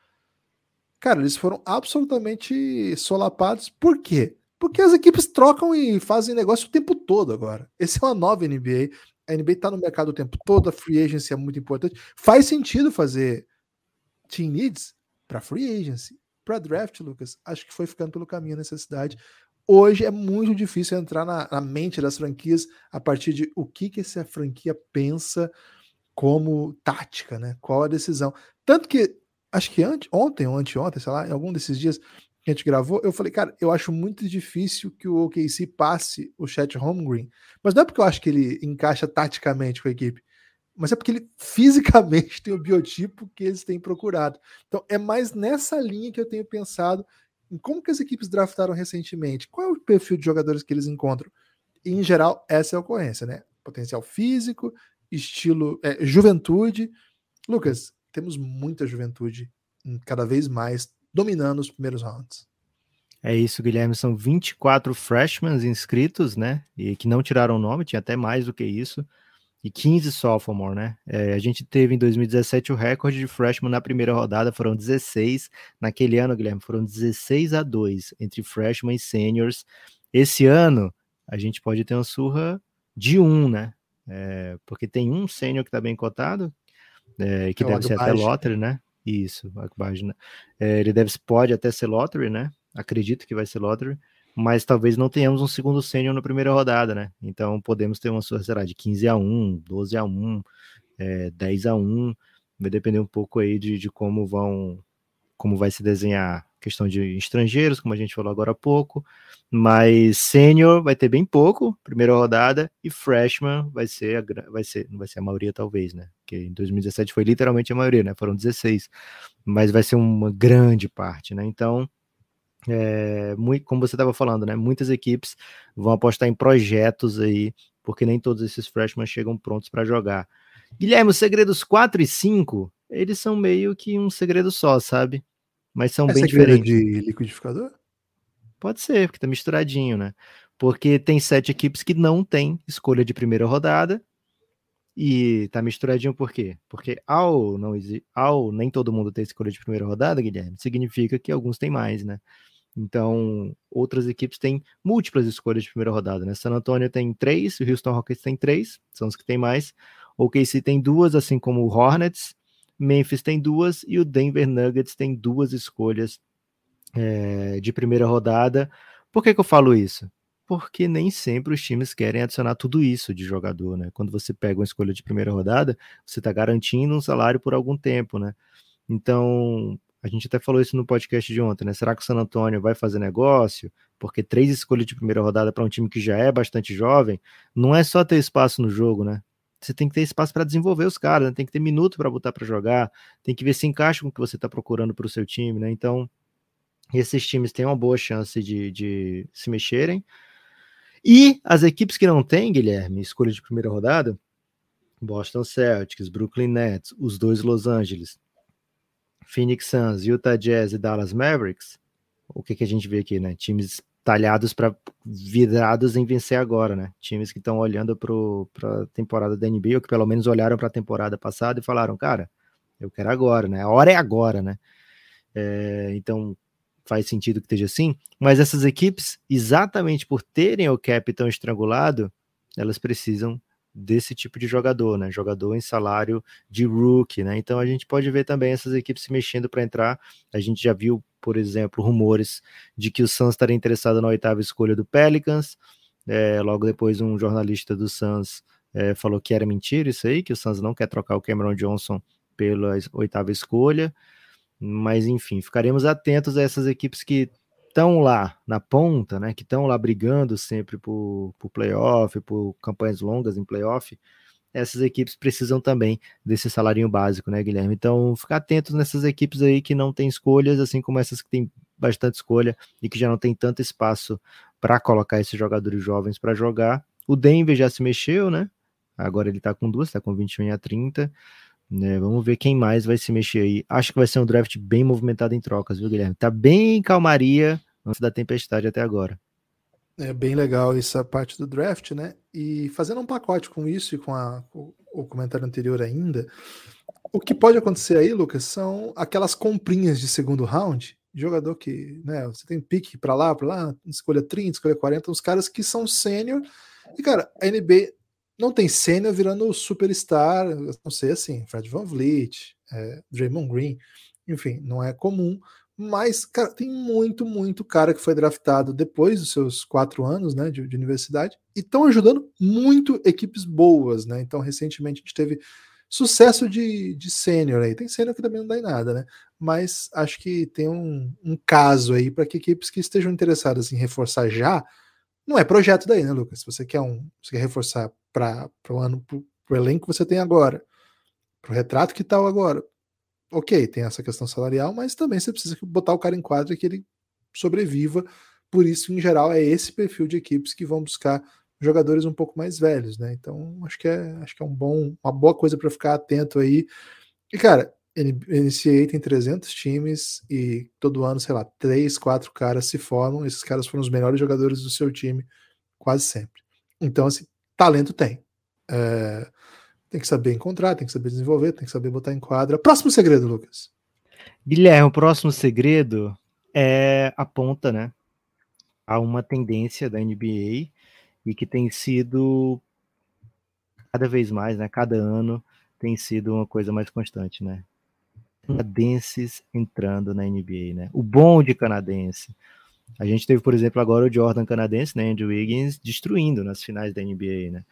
[SPEAKER 2] cara, eles foram absolutamente solapados. Por quê? Porque as equipes trocam e fazem negócio o tempo todo agora. Esse é uma nova NBA. A NBA está no mercado o tempo todo, a free agency é muito importante. Faz sentido fazer team needs para free agency. Para draft, Lucas, acho que foi ficando pelo caminho a necessidade. Hoje é muito difícil entrar na, na, mente das franquias a partir de o que, que essa franquia pensa como tática, né? Qual a decisão. Tanto que, acho que ante, ontem ou anteontem, sei lá, em algum desses dias que a gente gravou, eu falei, cara, eu acho muito difícil que o OKC passe o Chat Holmgren. Mas não é porque eu acho que ele encaixa taticamente com a equipe, mas é porque ele fisicamente tem o biotipo que eles têm procurado. Então é mais nessa linha que eu tenho pensado como que as equipes draftaram recentemente, qual é o perfil de jogadores que eles encontram. E, em geral, essa é a ocorrência, né? Potencial físico, estilo, é, juventude. Lucas, temos muita juventude cada vez mais dominando os primeiros rounds.
[SPEAKER 3] É isso, Guilherme. São 24 freshmen inscritos, né? E que não tiraram o nome, tinha até mais do que isso e 15 sophomore, né? É, a gente teve em 2017 o recorde de freshman na primeira rodada, foram 16. Naquele ano, Guilherme, foram 16 a 2 entre freshman e seniors. Esse ano, a gente pode ter uma surra de um, né? É, porque tem um sênior que está bem cotado, é, que é deve ser até lottery, né? Isso, né? É, ele deve, pode até ser lottery, né? Acredito que vai ser lottery mas talvez não tenhamos um segundo sênior na primeira rodada, né? Então podemos ter uma sua, será, de 15 a 1, 12 a 1, é, 10 a 1, vai depender um pouco aí de, de como vão, como vai se desenhar questão de estrangeiros, como a gente falou agora há pouco, mas sênior vai ter bem pouco, primeira rodada, e freshman vai ser, a, vai ser, vai ser a maioria talvez, né? Porque em 2017 foi literalmente a maioria, né? Foram 16, mas vai ser uma grande parte, né? Então, é, muito, como você estava falando, né? Muitas equipes vão apostar em projetos aí, porque nem todos esses freshmen chegam prontos para jogar. Guilherme, os segredos 4 e 5, eles são meio que um segredo só, sabe? Mas são é bem diferentes.
[SPEAKER 2] de liquidificador?
[SPEAKER 3] Pode ser, porque tá misturadinho, né? Porque tem sete equipes que não têm escolha de primeira rodada. E tá misturadinho por quê? Porque ao não ao nem todo mundo ter escolha de primeira rodada, Guilherme, significa que alguns têm mais, né? Então, outras equipes têm múltiplas escolhas de primeira rodada, né? San Antonio tem três, o Houston Rockets tem três, são os que tem mais. O KC tem duas, assim como o Hornets. Memphis tem duas e o Denver Nuggets tem duas escolhas é, de primeira rodada. Por que, que eu falo isso? Porque nem sempre os times querem adicionar tudo isso de jogador, né? Quando você pega uma escolha de primeira rodada, você está garantindo um salário por algum tempo, né? Então, a gente até falou isso no podcast de ontem, né? Será que o San Antonio vai fazer negócio? Porque três escolhas de primeira rodada para um time que já é bastante jovem, não é só ter espaço no jogo, né? Você tem que ter espaço para desenvolver os caras, né? tem que ter minuto para botar para jogar, tem que ver se encaixa com o que você está procurando para o seu time, né? Então, esses times têm uma boa chance de, de se mexerem. E as equipes que não têm, Guilherme, escolha de primeira rodada, Boston Celtics, Brooklyn Nets, os dois Los Angeles, Phoenix Suns, Utah Jazz e Dallas Mavericks, o que, que a gente vê aqui, né? Times talhados para virados em vencer agora, né? Times que estão olhando para a temporada da NBA, ou que pelo menos olharam para a temporada passada e falaram, cara, eu quero agora, né? A hora é agora, né? É, então faz sentido que esteja assim, mas essas equipes, exatamente por terem o cap tão estrangulado, elas precisam desse tipo de jogador, né? Jogador em salário de rookie, né? Então a gente pode ver também essas equipes se mexendo para entrar. A gente já viu, por exemplo, rumores de que o Suns estaria interessado na oitava escolha do Pelicans. É, logo depois, um jornalista do Suns é, falou que era mentira isso aí, que o Suns não quer trocar o Cameron Johnson pela oitava escolha. Mas enfim, ficaremos atentos a essas equipes que estão lá na ponta, né, que estão lá brigando sempre por, por playoff, por campanhas longas em playoff, essas equipes precisam também desse salário básico, né, Guilherme? Então, ficar atentos nessas equipes aí que não têm escolhas, assim como essas que têm bastante escolha e que já não tem tanto espaço para colocar esses jogadores jovens para jogar. O Denver já se mexeu, né? Agora ele está com duas, está com 21 a 30. Né, vamos ver quem mais vai se mexer aí. Acho que vai ser um draft bem movimentado em trocas, viu, Guilherme? Tá bem calmaria antes da tempestade até agora.
[SPEAKER 2] É bem legal essa parte do draft, né? E fazendo um pacote com isso e com, a, o comentário anterior ainda, o que pode acontecer aí, Lucas, são aquelas comprinhas de segundo round, jogador que, né, você tem pique para lá, para lá, escolha 30, escolha 40, uns caras que são sênior. E cara, a NBA não tem sênior virando superstar, não sei assim, Fred Van Vliet, é, Draymond Green, enfim, não é comum, mas cara, tem muito, muito cara que foi draftado depois dos seus quatro anos né, de, de universidade e estão ajudando muito equipes boas, né? Então, recentemente a gente teve sucesso de, de sênior aí. Tem sênior que também não dá em nada, né? Mas acho que tem um, um caso aí para que equipes que estejam interessadas em reforçar já, não é projeto daí, né, Lucas? Se você quer um, você quer reforçar para o ano, para o elenco que você tem agora, para o retrato que tal agora. Ok, tem essa questão salarial, mas também você precisa botar o cara em quadra que ele sobreviva. Por isso, em geral, é esse perfil de equipes que vão buscar jogadores um pouco mais velhos, né? Então, acho que é, acho que é um bom, uma boa coisa para ficar atento aí. E, cara, NCAA tem 300 times e todo ano, sei lá, três, quatro caras se formam. Esses caras foram os melhores jogadores do seu time quase sempre. Então, assim, talento tem. É, tem que saber encontrar, tem que saber desenvolver, tem que saber botar em quadra. Próximo segredo, Lucas.
[SPEAKER 3] Guilherme, o próximo segredo é aponta, né, a uma tendência da NBA e que tem sido cada vez mais, né, cada ano tem sido uma coisa mais constante, né? Canadenses entrando na NBA, né? O bom de canadense. A gente teve, por exemplo, agora o Jordan canadense, né, Andrew Wiggins, destruindo nas finais da NBA, né?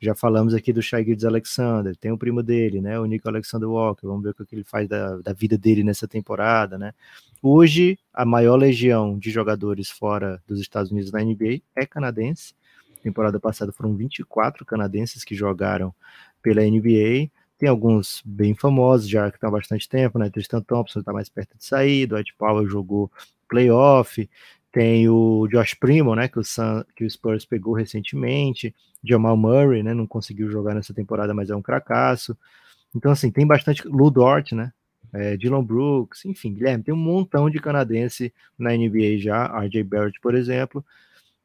[SPEAKER 3] Já falamos aqui do Shai Alexander, tem o primo dele, né, o Nico Alexander Walker, vamos ver o que ele faz da, da vida dele nessa temporada, né. Hoje, a maior legião de jogadores fora dos Estados Unidos na NBA é canadense, temporada passada foram 24 canadenses que jogaram pela NBA, tem alguns bem famosos já que estão há bastante tempo, né? Tristan Thompson está mais perto de sair, Dwight Powell jogou playoff, tem o Josh Primo, né, que o, Sun, que o Spurs pegou recentemente. Jamal Murray, né, não conseguiu jogar nessa temporada, mas é um cracaço. Então, assim, tem bastante. Lou Dort, né? É, Dylan Brooks, enfim, Guilherme, tem um montão de canadense na NBA já, RJ Barrett, por exemplo,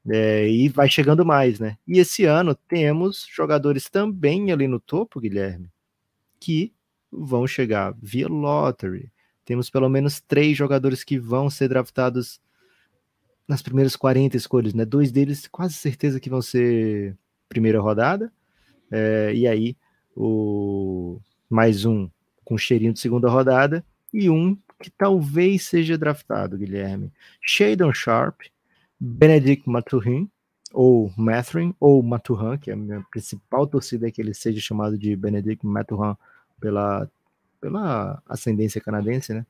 [SPEAKER 3] é, e vai chegando mais, né? E esse ano temos jogadores também ali no topo, Guilherme, que vão chegar via lottery. Temos pelo menos três jogadores que vão ser draftados nas primeiras 40 escolhas, né? Dois deles quase certeza que vão ser primeira rodada, é, e aí o mais um com cheirinho de segunda rodada e um que talvez seja draftado, Guilherme. Shadon Sharp, Benedict Maturin, ou Mathrin, ou Maturan, que é a minha principal torcida é que ele seja chamado de Benedict Maturan pela, pela ascendência canadense, né?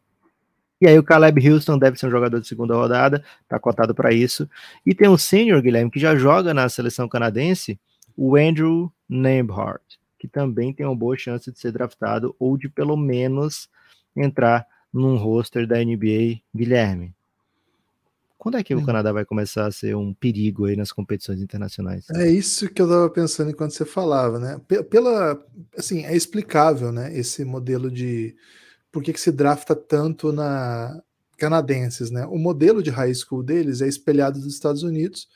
[SPEAKER 3] E aí o Caleb Houston deve ser um jogador de segunda rodada, tá cotado para isso. E tem um sênior, Guilherme, que já joga na seleção canadense, o Andrew Nembhard, que também tem uma boa chance de ser draftado ou de pelo menos entrar num roster da NBA, Guilherme. Quando é que hum. o Canadá vai começar a ser um perigo aí nas competições internacionais?
[SPEAKER 2] É isso que eu estava pensando enquanto você falava, né? Pela, assim, é explicável, né? Esse modelo de por que, que se drafta tanto na canadenses, né? O modelo de high school deles é espelhado dos Estados Unidos,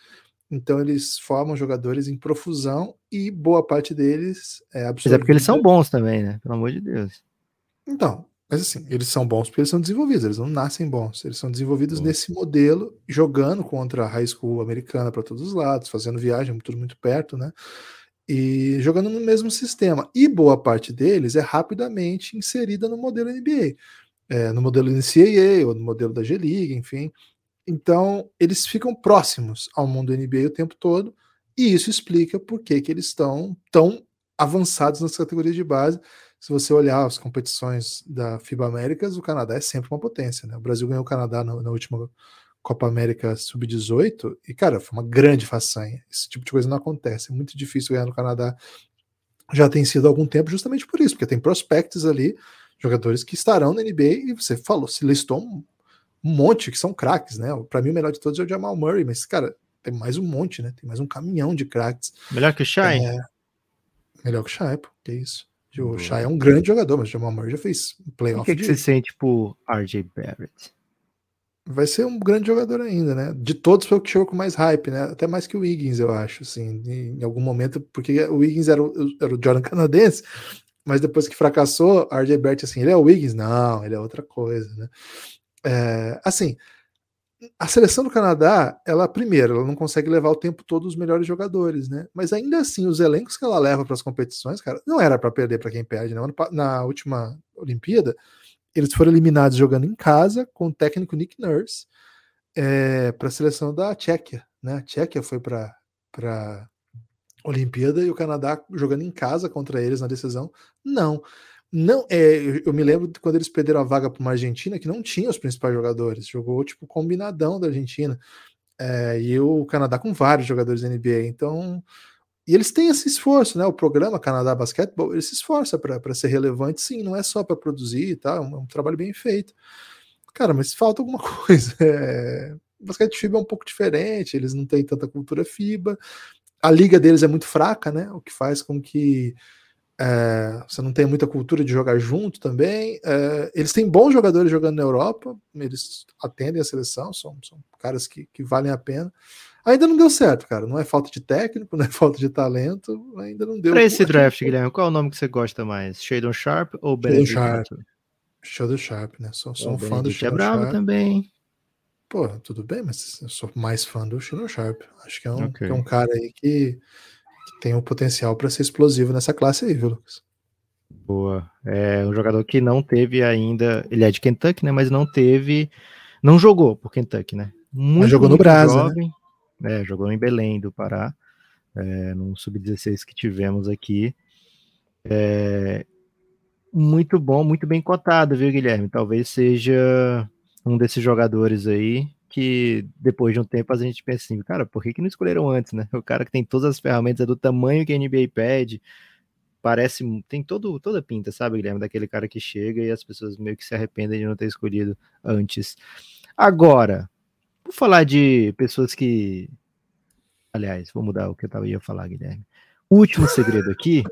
[SPEAKER 2] então eles formam jogadores em profusão e boa parte deles é absurdo. Mas
[SPEAKER 3] é porque eles são bons também, né? Pelo amor de Deus.
[SPEAKER 2] Então, mas assim, eles são bons porque eles são desenvolvidos, eles não nascem bons. Eles são desenvolvidos nesse modelo, jogando contra a high school americana para todos os lados, fazendo viagem, tudo muito perto, né? E jogando no mesmo sistema. E boa parte deles é rapidamente inserida no modelo NBA, é, no modelo NCAA ou no modelo da G-League, enfim. Então, eles ficam próximos ao mundo NBA o tempo todo, e isso explica por que, que eles estão tão avançados nas categorias de base se você olhar as competições da FIBA Américas, o Canadá é sempre uma potência, né? O Brasil ganhou o Canadá na, na última Copa América Sub-18 e, cara, foi uma grande façanha. Esse tipo de coisa não acontece. É muito difícil ganhar no Canadá. Já tem sido há algum tempo, justamente por isso, porque tem prospectos ali, jogadores que estarão na NBA e você falou, se listou um, um monte que são craques, né? Para mim, o melhor de todos é o Jamal Murray, mas, cara, tem mais um monte, né? Tem mais um caminhão de craques.
[SPEAKER 3] Melhor que o Shai? É,
[SPEAKER 2] melhor que o Shai, pô, que isso. O Shai é um grande jogador, mas o Jamal Murray já fez playoff.
[SPEAKER 3] O que, que você sente por RJ Barrett?
[SPEAKER 2] Vai ser um grande jogador ainda, né? De todos foi o que chegou com mais hype, né? Até mais que o Wiggins, eu acho, assim, em algum momento, porque o Wiggins era o, era o Jordan canadense, mas depois que fracassou, RJ Barrett, assim, ele é o Wiggins? Não, ele é outra coisa, né? É, assim, a seleção do Canadá, ela primeiro, ela não consegue levar o tempo todo os melhores jogadores, né? Mas ainda assim, os elencos que ela leva para as competições, cara, não era para perder para quem perde, né? Na última Olimpíada, eles foram eliminados jogando em casa com o técnico Nick Nurse é, para a seleção da Tchequia, né? A Tchequia foi para para Olimpíada e o Canadá jogando em casa contra eles na decisão. Não. Não, é, eu me lembro quando eles perderam a vaga para uma Argentina que não tinha os principais jogadores, jogou tipo combinadão da Argentina. É, e o Canadá com vários jogadores da NBA. Então, e eles têm esse esforço, né? O programa Canadá Basquetebol, ele se esforça para ser relevante, sim, não é só para produzir e tal, é um, é um, trabalho bem feito. Cara, mas falta alguma coisa. É, basquete FIBA é um pouco diferente, eles não têm tanta cultura FIBA. A liga deles é muito fraca, né? O que faz com que é, você não tem muita cultura de jogar junto também. É, eles têm bons jogadores jogando na Europa, eles atendem a seleção, são, são caras que, que valem a pena. Ainda não deu certo, cara. Não é falta de técnico, não é falta de talento, ainda não deu.
[SPEAKER 3] Para esse draft, Guilherme, qual é o nome que você gosta mais? Shadon Sharp ou Benedict?
[SPEAKER 2] Sharp. Shadon Sharp, né? Sou, sou um fã do
[SPEAKER 3] Shadon é bravo Sharp. também.
[SPEAKER 2] Pô, tudo bem, mas eu sou mais fã do Shadon Sharp. Acho que é um, okay. que é um cara aí que tem o um potencial para ser explosivo nessa classe aí, viu, Lucas?
[SPEAKER 3] Boa. É um jogador que não teve ainda. Ele é de Kentucky, né? Mas não teve. Não jogou por Kentucky, né?
[SPEAKER 2] Muito, mas jogou no Brasil. Né?
[SPEAKER 3] É, jogou em Belém do Pará, é, no Sub-16 que tivemos aqui. É, muito bom, muito bem cotado, viu, Guilherme? Talvez seja um desses jogadores aí que depois de um tempo a gente pensa assim, cara, por que, que não escolheram antes, né? O cara que tem todas as ferramentas é do tamanho que a NBA pede, parece, tem todo, toda pinta, sabe, Guilherme? Daquele cara que chega e as pessoas meio que se arrependem de não ter escolhido antes. Agora, por falar de pessoas que. Aliás, vou mudar o que eu ia falar, Guilherme. O último segredo aqui,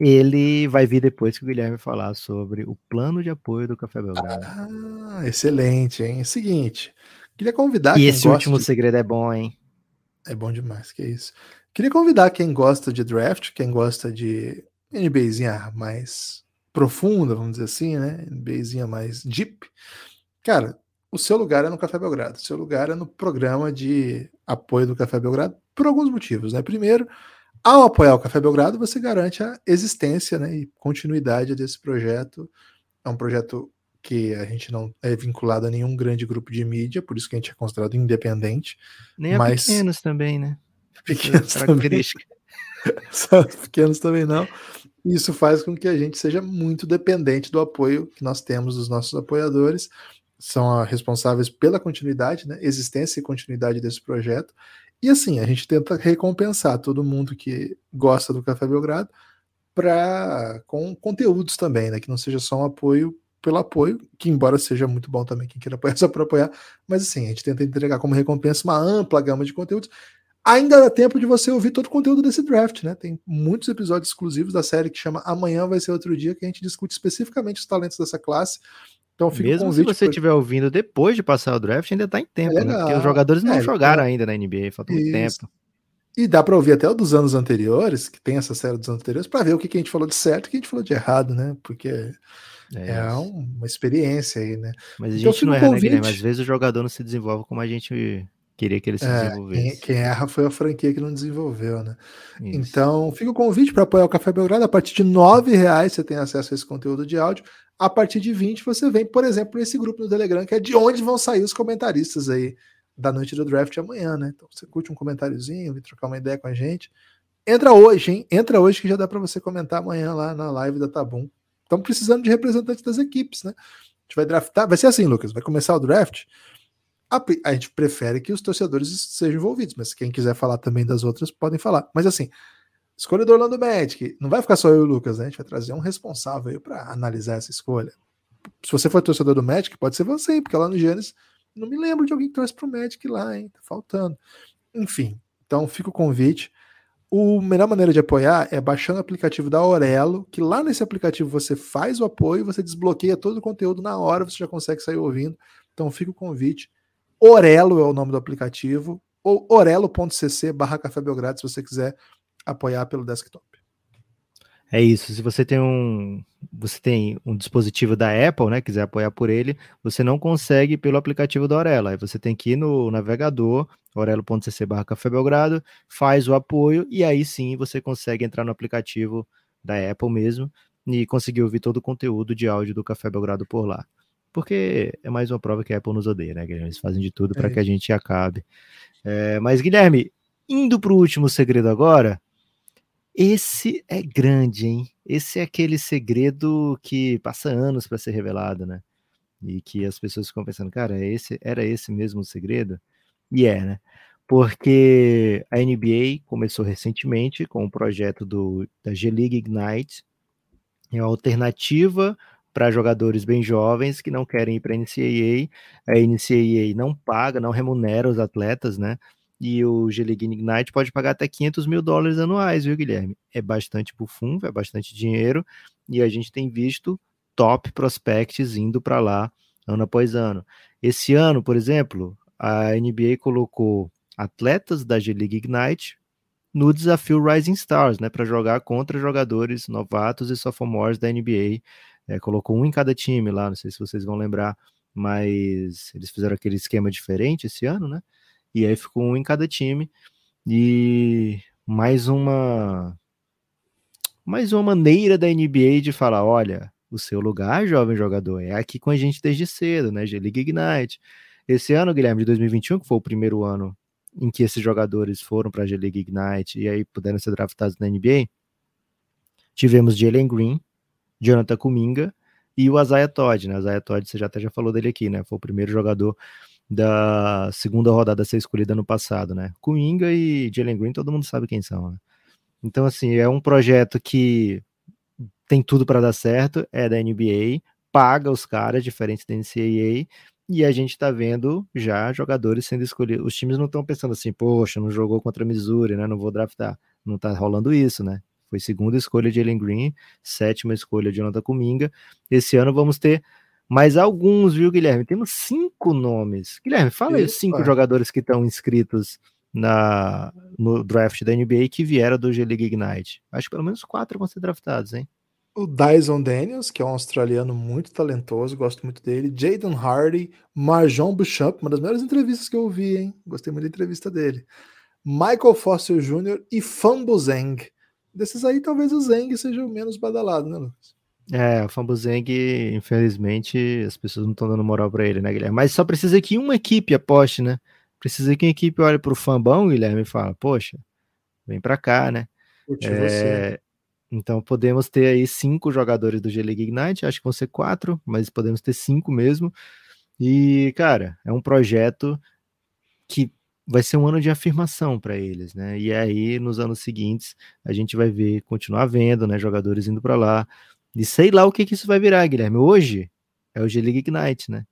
[SPEAKER 3] ele vai vir depois que o Guilherme falar sobre o plano de apoio do Café Belgrado.
[SPEAKER 2] Ah, excelente, hein? Seguinte, Queria convidar.
[SPEAKER 3] E esse último de... segredo é bom, hein?
[SPEAKER 2] É bom demais, que é isso. Queria convidar quem gosta de draft, quem gosta de NBAzinha mais profunda, vamos dizer assim, né? NBAzinha mais deep. Cara, o seu lugar é no Café Belgrado. O seu lugar é no programa de apoio do Café Belgrado por alguns motivos, né? Primeiro, ao apoiar o Café Belgrado, você garante a existência né, e continuidade desse projeto. É um projeto que a gente não é vinculado a nenhum grande grupo de mídia, por isso que a gente é considerado independente.
[SPEAKER 3] Nem
[SPEAKER 2] mas...
[SPEAKER 3] a pequenos também, né?
[SPEAKER 2] Pequenos também. Só pequenos também não. Isso faz com que a gente seja muito dependente do apoio que nós temos dos nossos apoiadores. São responsáveis pela continuidade, né? Existência e continuidade desse projeto. E assim, a gente tenta recompensar todo mundo que gosta do Café Belgrado para com conteúdos também, né? Que não seja só um apoio pelo apoio, que embora seja muito bom também quem queira apoiar só para apoiar, mas assim, a gente tenta entregar como recompensa uma ampla gama de conteúdos. Ainda dá tempo de você ouvir todo o conteúdo desse draft, né? Tem muitos episódios exclusivos da série que chama Amanhã vai ser outro dia, que a gente discute especificamente os talentos dessa classe. Então
[SPEAKER 3] fica Mesmo se você estiver ouvindo depois de passar o draft, ainda está em tempo, é né? Porque os jogadores não é, jogaram ainda na NBA, falta muito tempo.
[SPEAKER 2] E dá para ouvir até o dos anos anteriores, que tem essa série dos anos anteriores, para ver o que, que a gente falou de certo e o que a gente falou de errado, né? Porque é, é uma experiência aí, né?
[SPEAKER 3] Mas a então, gente não erra, convite... né, Guilherme? Às vezes o jogador não se desenvolve como a gente queria que ele se é, desenvolvesse.
[SPEAKER 2] Quem, quem, erra foi a franquia que não desenvolveu, né? Isso. Então, fica o convite para apoiar o Café Belgrado. A partir de R$ reais você tem acesso a esse conteúdo de áudio. A partir de 20 você vem, por exemplo, nesse grupo no Telegram, que é de onde vão sair os comentaristas aí da noite do draft amanhã, né? Então você curte um comentáriozinho, vem trocar uma ideia com a gente. Entra hoje, hein? Entra hoje que já dá para você comentar amanhã lá na live da Tabum. Estamos precisando de representantes das equipes, né? A gente vai draftar. Vai ser assim, Lucas. Vai começar o draft. A, a gente prefere que os torcedores sejam envolvidos, mas quem quiser falar também das outras, podem falar. Mas assim, escolha do Orlando Magic. Não vai ficar só eu e o Lucas, né? A gente vai trazer um responsável para analisar essa escolha. Se você for torcedor do Magic, pode ser você, porque lá no Gênesis não me lembro de alguém que torce pro Magic lá, hein? Tá faltando. Enfim, então fica o convite. O melhor maneira de apoiar é baixando o aplicativo da Aurelo, que lá nesse aplicativo você faz o apoio, você desbloqueia todo o conteúdo na hora, você já consegue sair ouvindo. Então fica o convite. Orelo é o nome do aplicativo, ou orelo.cc barra Café Belgrado, se você quiser apoiar pelo desktop.
[SPEAKER 3] É isso. Se você tem um, você tem um dispositivo da Apple, né, quiser apoiar por ele, você não consegue pelo aplicativo da Aurela. Aí você tem que ir no navegador, orelo.cc barra Café Belgrado, faz o apoio e aí sim você consegue entrar no aplicativo da Apple mesmo e conseguir ouvir todo o conteúdo de áudio do Café Belgrado por lá. Porque é mais uma prova que a Apple nos odeia, né, Guilherme? Eles fazem de tudo para é que a gente acabe. É, mas, Guilherme, indo para o último segredo agora, esse é grande, hein? Esse é aquele segredo que passa anos para ser revelado, né? E que as pessoas ficam pensando, cara, é esse, era esse mesmo o segredo? E é, né? Porque a NBA começou recentemente com o projeto do, da G-League Ignite, é uma alternativa para jogadores bem jovens que não querem ir para a NCAA. A NCAA não paga, não remunera os atletas, né? E o G-League Ignite pode pagar até 500 mil dólares anuais, viu, Guilherme? É bastante fundo, é bastante dinheiro, e a gente tem visto top prospects indo para lá ano após ano. Esse ano, por exemplo, a NBA colocou atletas da G-League Ignite no desafio Rising Stars, né, para jogar contra jogadores novatos e sophomores da NBA. É, colocou um em cada time lá, não sei se vocês vão lembrar, mas eles fizeram aquele esquema diferente esse ano, né? E aí ficou um em cada time. E mais uma mais uma maneira da NBA de falar, olha, o seu lugar, jovem jogador, é aqui com a gente desde cedo, né? G-League Ignite. Esse ano, Guilherme, de 2021, que foi o primeiro ano em que esses jogadores foram para a G-League Ignite e aí puderam ser draftados na NBA, tivemos Jalen Green, Jonathan Kuminga e o Isaiah Todd, né? Isaiah Todd, você já até já falou dele aqui, né? Foi o primeiro jogador da segunda rodada a ser escolhida no passado, né? Kuminga e Jalen Green, todo mundo sabe quem são, né? Então, assim, é um projeto que tem tudo para dar certo, é da NBA, paga os caras diferentes da NCAA, e a gente tá vendo já jogadores sendo escolhidos. Os times não estão pensando assim, poxa, não jogou contra Missouri, né? Não vou draftar. Não tá rolando isso, né? Foi segunda escolha de Jalen Green, sétima escolha de Jonathan Kuminga. Esse ano vamos ter mais alguns, viu, Guilherme? Temos cinco nomes. Guilherme, fala aí os cinco jogadores que estão inscritos na, no draft da NBA que vieram do G-League Ignite. Acho que pelo menos quatro vão ser draftados, hein?
[SPEAKER 2] O Dyson Daniels, que é um australiano muito talentoso, gosto muito dele. Jaden Hardy, Marjon Bouchamp, uma das melhores entrevistas que eu ouvi, hein? Gostei muito da entrevista dele. Michael Foster Jr. e Fambo Zeng. Desses aí, talvez o Zeng seja o menos badalado, né, Lucas?
[SPEAKER 3] É, o Fambuzeng, infelizmente, as pessoas não estão dando moral para ele, né, Guilherme? Mas só precisa que uma equipe aposte, né? Precisa que uma equipe olhe pro Fambão, Guilherme, e fala, poxa, vem para cá, né? É, então podemos ter aí cinco jogadores do G-League Ignite, acho que vão ser quatro, mas podemos ter cinco mesmo. E, cara, é um projeto que vai ser um ano de afirmação para eles, né? E aí, nos anos seguintes, a gente vai ver, continuar vendo, né, jogadores indo para lá, e sei lá o que, que isso vai virar, Guilherme. Hoje, é o G-League Ignite, né?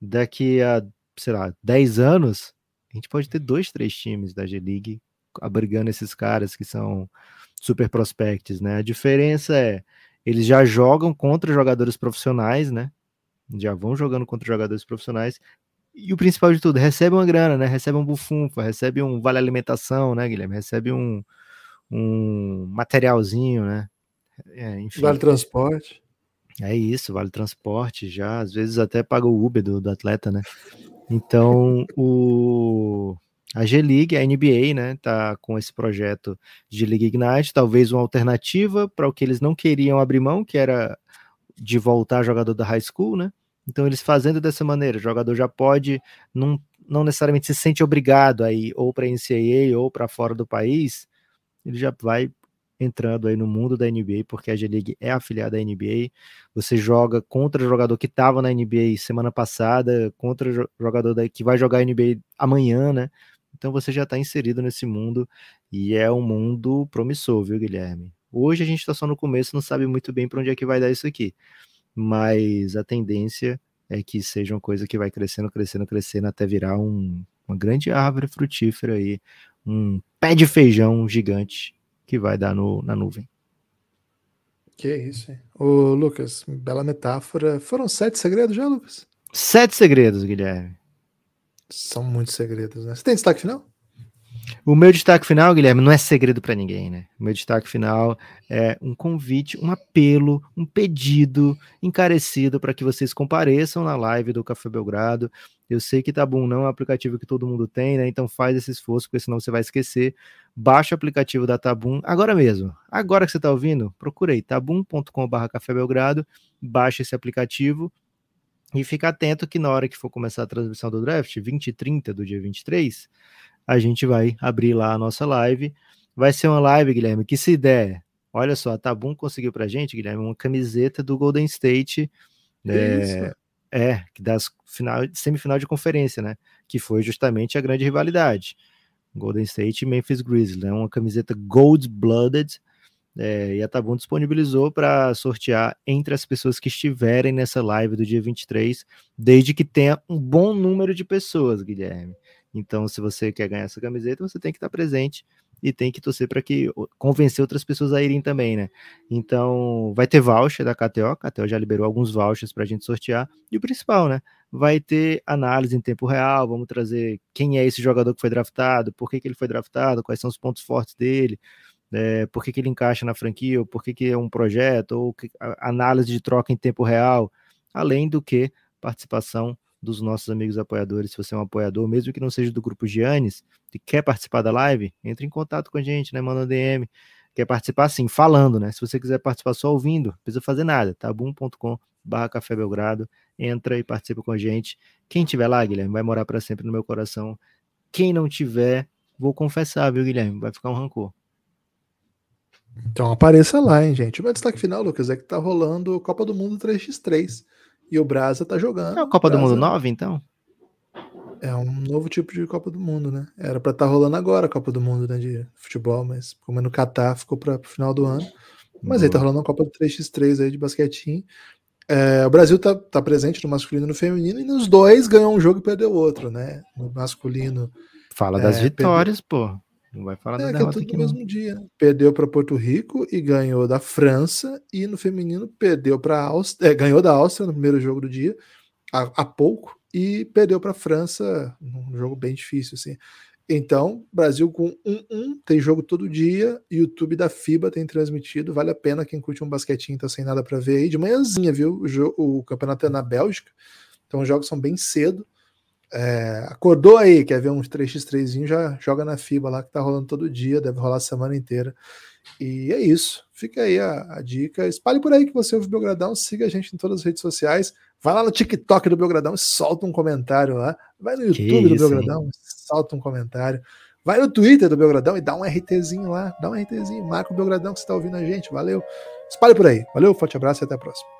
[SPEAKER 3] Daqui a, sei lá, 10 anos, a gente pode ter dois, três times da G-League abrigando esses caras que são super prospects, né? A diferença é, eles já jogam contra jogadores profissionais, né? Já vão jogando contra jogadores profissionais. E o principal de tudo, recebe uma grana, né? Recebe um bufunfa, recebe um vale alimentação, né, Guilherme? Recebe um, um materialzinho, né?
[SPEAKER 2] É, enfim. Vale transporte.
[SPEAKER 3] É isso, vale transporte já, às vezes até paga o Uber do, do atleta, né? Então, o, a G-League, a NBA, né, tá com esse projeto de League Ignite, talvez uma alternativa para o que eles não queriam abrir mão, que era de voltar jogador da high school, né? Então, eles fazendo dessa maneira, o jogador já pode, não, não necessariamente se sente obrigado a ir ou para a NCAA ou para fora do país, ele já vai entrando aí no mundo da NBA, porque a G-League é afiliada à NBA. Você joga contra o jogador que estava na NBA semana passada, contra jogador que vai jogar NBA amanhã, né? Então você já está inserido nesse mundo e é um mundo promissor, viu, Guilherme? Hoje a gente está só no começo, não sabe muito bem para onde é que vai dar isso aqui, mas a tendência é que seja uma coisa que vai crescendo, crescendo, crescendo até virar um, uma grande árvore frutífera aí, um pé de feijão gigante que vai dar no, na nuvem.
[SPEAKER 2] Que isso, hein? Ô, Lucas, bela metáfora. Foram sete segredos já, Lucas?
[SPEAKER 3] Sete segredos, Guilherme.
[SPEAKER 2] São muitos segredos, né? Você tem destaque final?
[SPEAKER 3] O meu destaque final, Guilherme, não é segredo para ninguém, né? O meu destaque final é um convite, um apelo, um pedido encarecido para que vocês compareçam na live do Café Belgrado. Eu sei que Tabum não é um aplicativo que todo mundo tem, né? Então faz esse esforço, porque senão você vai esquecer. Baixa o aplicativo da Tabum agora mesmo. Agora que você está ouvindo, procurei tabum.com.br Café Belgrado, baixa esse aplicativo e fica atento que na hora que for começar a transmissão do draft, 20 e 30 do dia 23, a gente vai abrir lá a nossa live. Vai ser uma live, Guilherme, que se der, olha só, a Tabum conseguiu pra gente, Guilherme, uma camiseta do Golden State. É, é, das final, semifinal de conferência, né? Que foi justamente a grande rivalidade. Golden State e Memphis Grizzlies, né? Uma camiseta gold-blooded é, e a Tabum disponibilizou para sortear entre as pessoas que estiverem nessa live do dia 23, desde que tenha um bom número de pessoas, Guilherme. Então, se você quer ganhar essa camiseta, você tem que estar presente e tem que torcer para que convencer outras pessoas a irem também, né? Então, vai ter voucher da KTO, a KTO já liberou alguns vouchers para a gente sortear, e o principal, né? Vai ter análise em tempo real, vamos trazer quem é esse jogador que foi draftado, por que, que ele foi draftado, quais são os pontos fortes dele, é, por que, que ele encaixa na franquia, ou por que, que é um projeto, ou que, análise de troca em tempo real, além do que participação dos nossos amigos apoiadores. Se você é um apoiador, mesmo que não seja do grupo Giannis, e quer participar da live, entre em contato com a gente, né? Manda um DM. Quer participar sim, falando, né? Se você quiser participar só ouvindo, precisa fazer nada, tabum.com barra Café Belgrado, entra e participa com a gente. Quem tiver lá, Guilherme, vai morar para sempre no meu coração. Quem não tiver, vou confessar, viu, Guilherme? Vai ficar um rancor.
[SPEAKER 2] Então apareça lá, hein, gente. O meu destaque final, Lucas, é que tá rolando Copa do Mundo 3x3 e o Brasa tá jogando. É
[SPEAKER 3] a Copa Brasa... do Mundo 9, então?
[SPEAKER 2] É um novo tipo de Copa do Mundo, né? Era para estar tá rolando agora a Copa do Mundo, né, de futebol, mas como é no Catar, ficou para o final do ano. Mas Boa. aí tá rolando a Copa do 3x3 aí de basquetinho. É, o Brasil tá, tá presente no masculino e no feminino, e nos dois ganhou um jogo e perdeu outro, né? No masculino.
[SPEAKER 3] Fala das é, vitórias, perdeu... pô. Não vai falar é, da derrota
[SPEAKER 2] que é tudo no mesmo dia. Perdeu para Porto Rico e ganhou da França. E no feminino perdeu para Áustria, é, ganhou da Áustria no primeiro jogo do dia, há, há pouco, e perdeu para a França num jogo bem difícil assim. Então, Brasil com 1-1, tem jogo todo dia, YouTube da FIBA tem transmitido, vale a pena quem curte um basquetinho, tá sem nada para ver aí, de manhãzinha, viu? O, jogo, o campeonato é na Bélgica, então os jogos são bem cedo, é, acordou aí, quer ver uns 3x3, já joga na FIBA lá que tá rolando todo dia, deve rolar a semana inteira. E é isso. Fica aí a, a dica. Espalhe por aí que você ouve o Belgradão, siga a gente em todas as redes sociais. Vai lá no TikTok do Belgradão e solta um comentário lá. Vai no YouTube do Belgradão e solta um comentário. Vai no Twitter do Belgradão e dá um RTzinho lá. Dá um RTzinho, marca o Belgradão que você está ouvindo a gente. Valeu. Espalhe por aí. Valeu, forte abraço e até a próxima.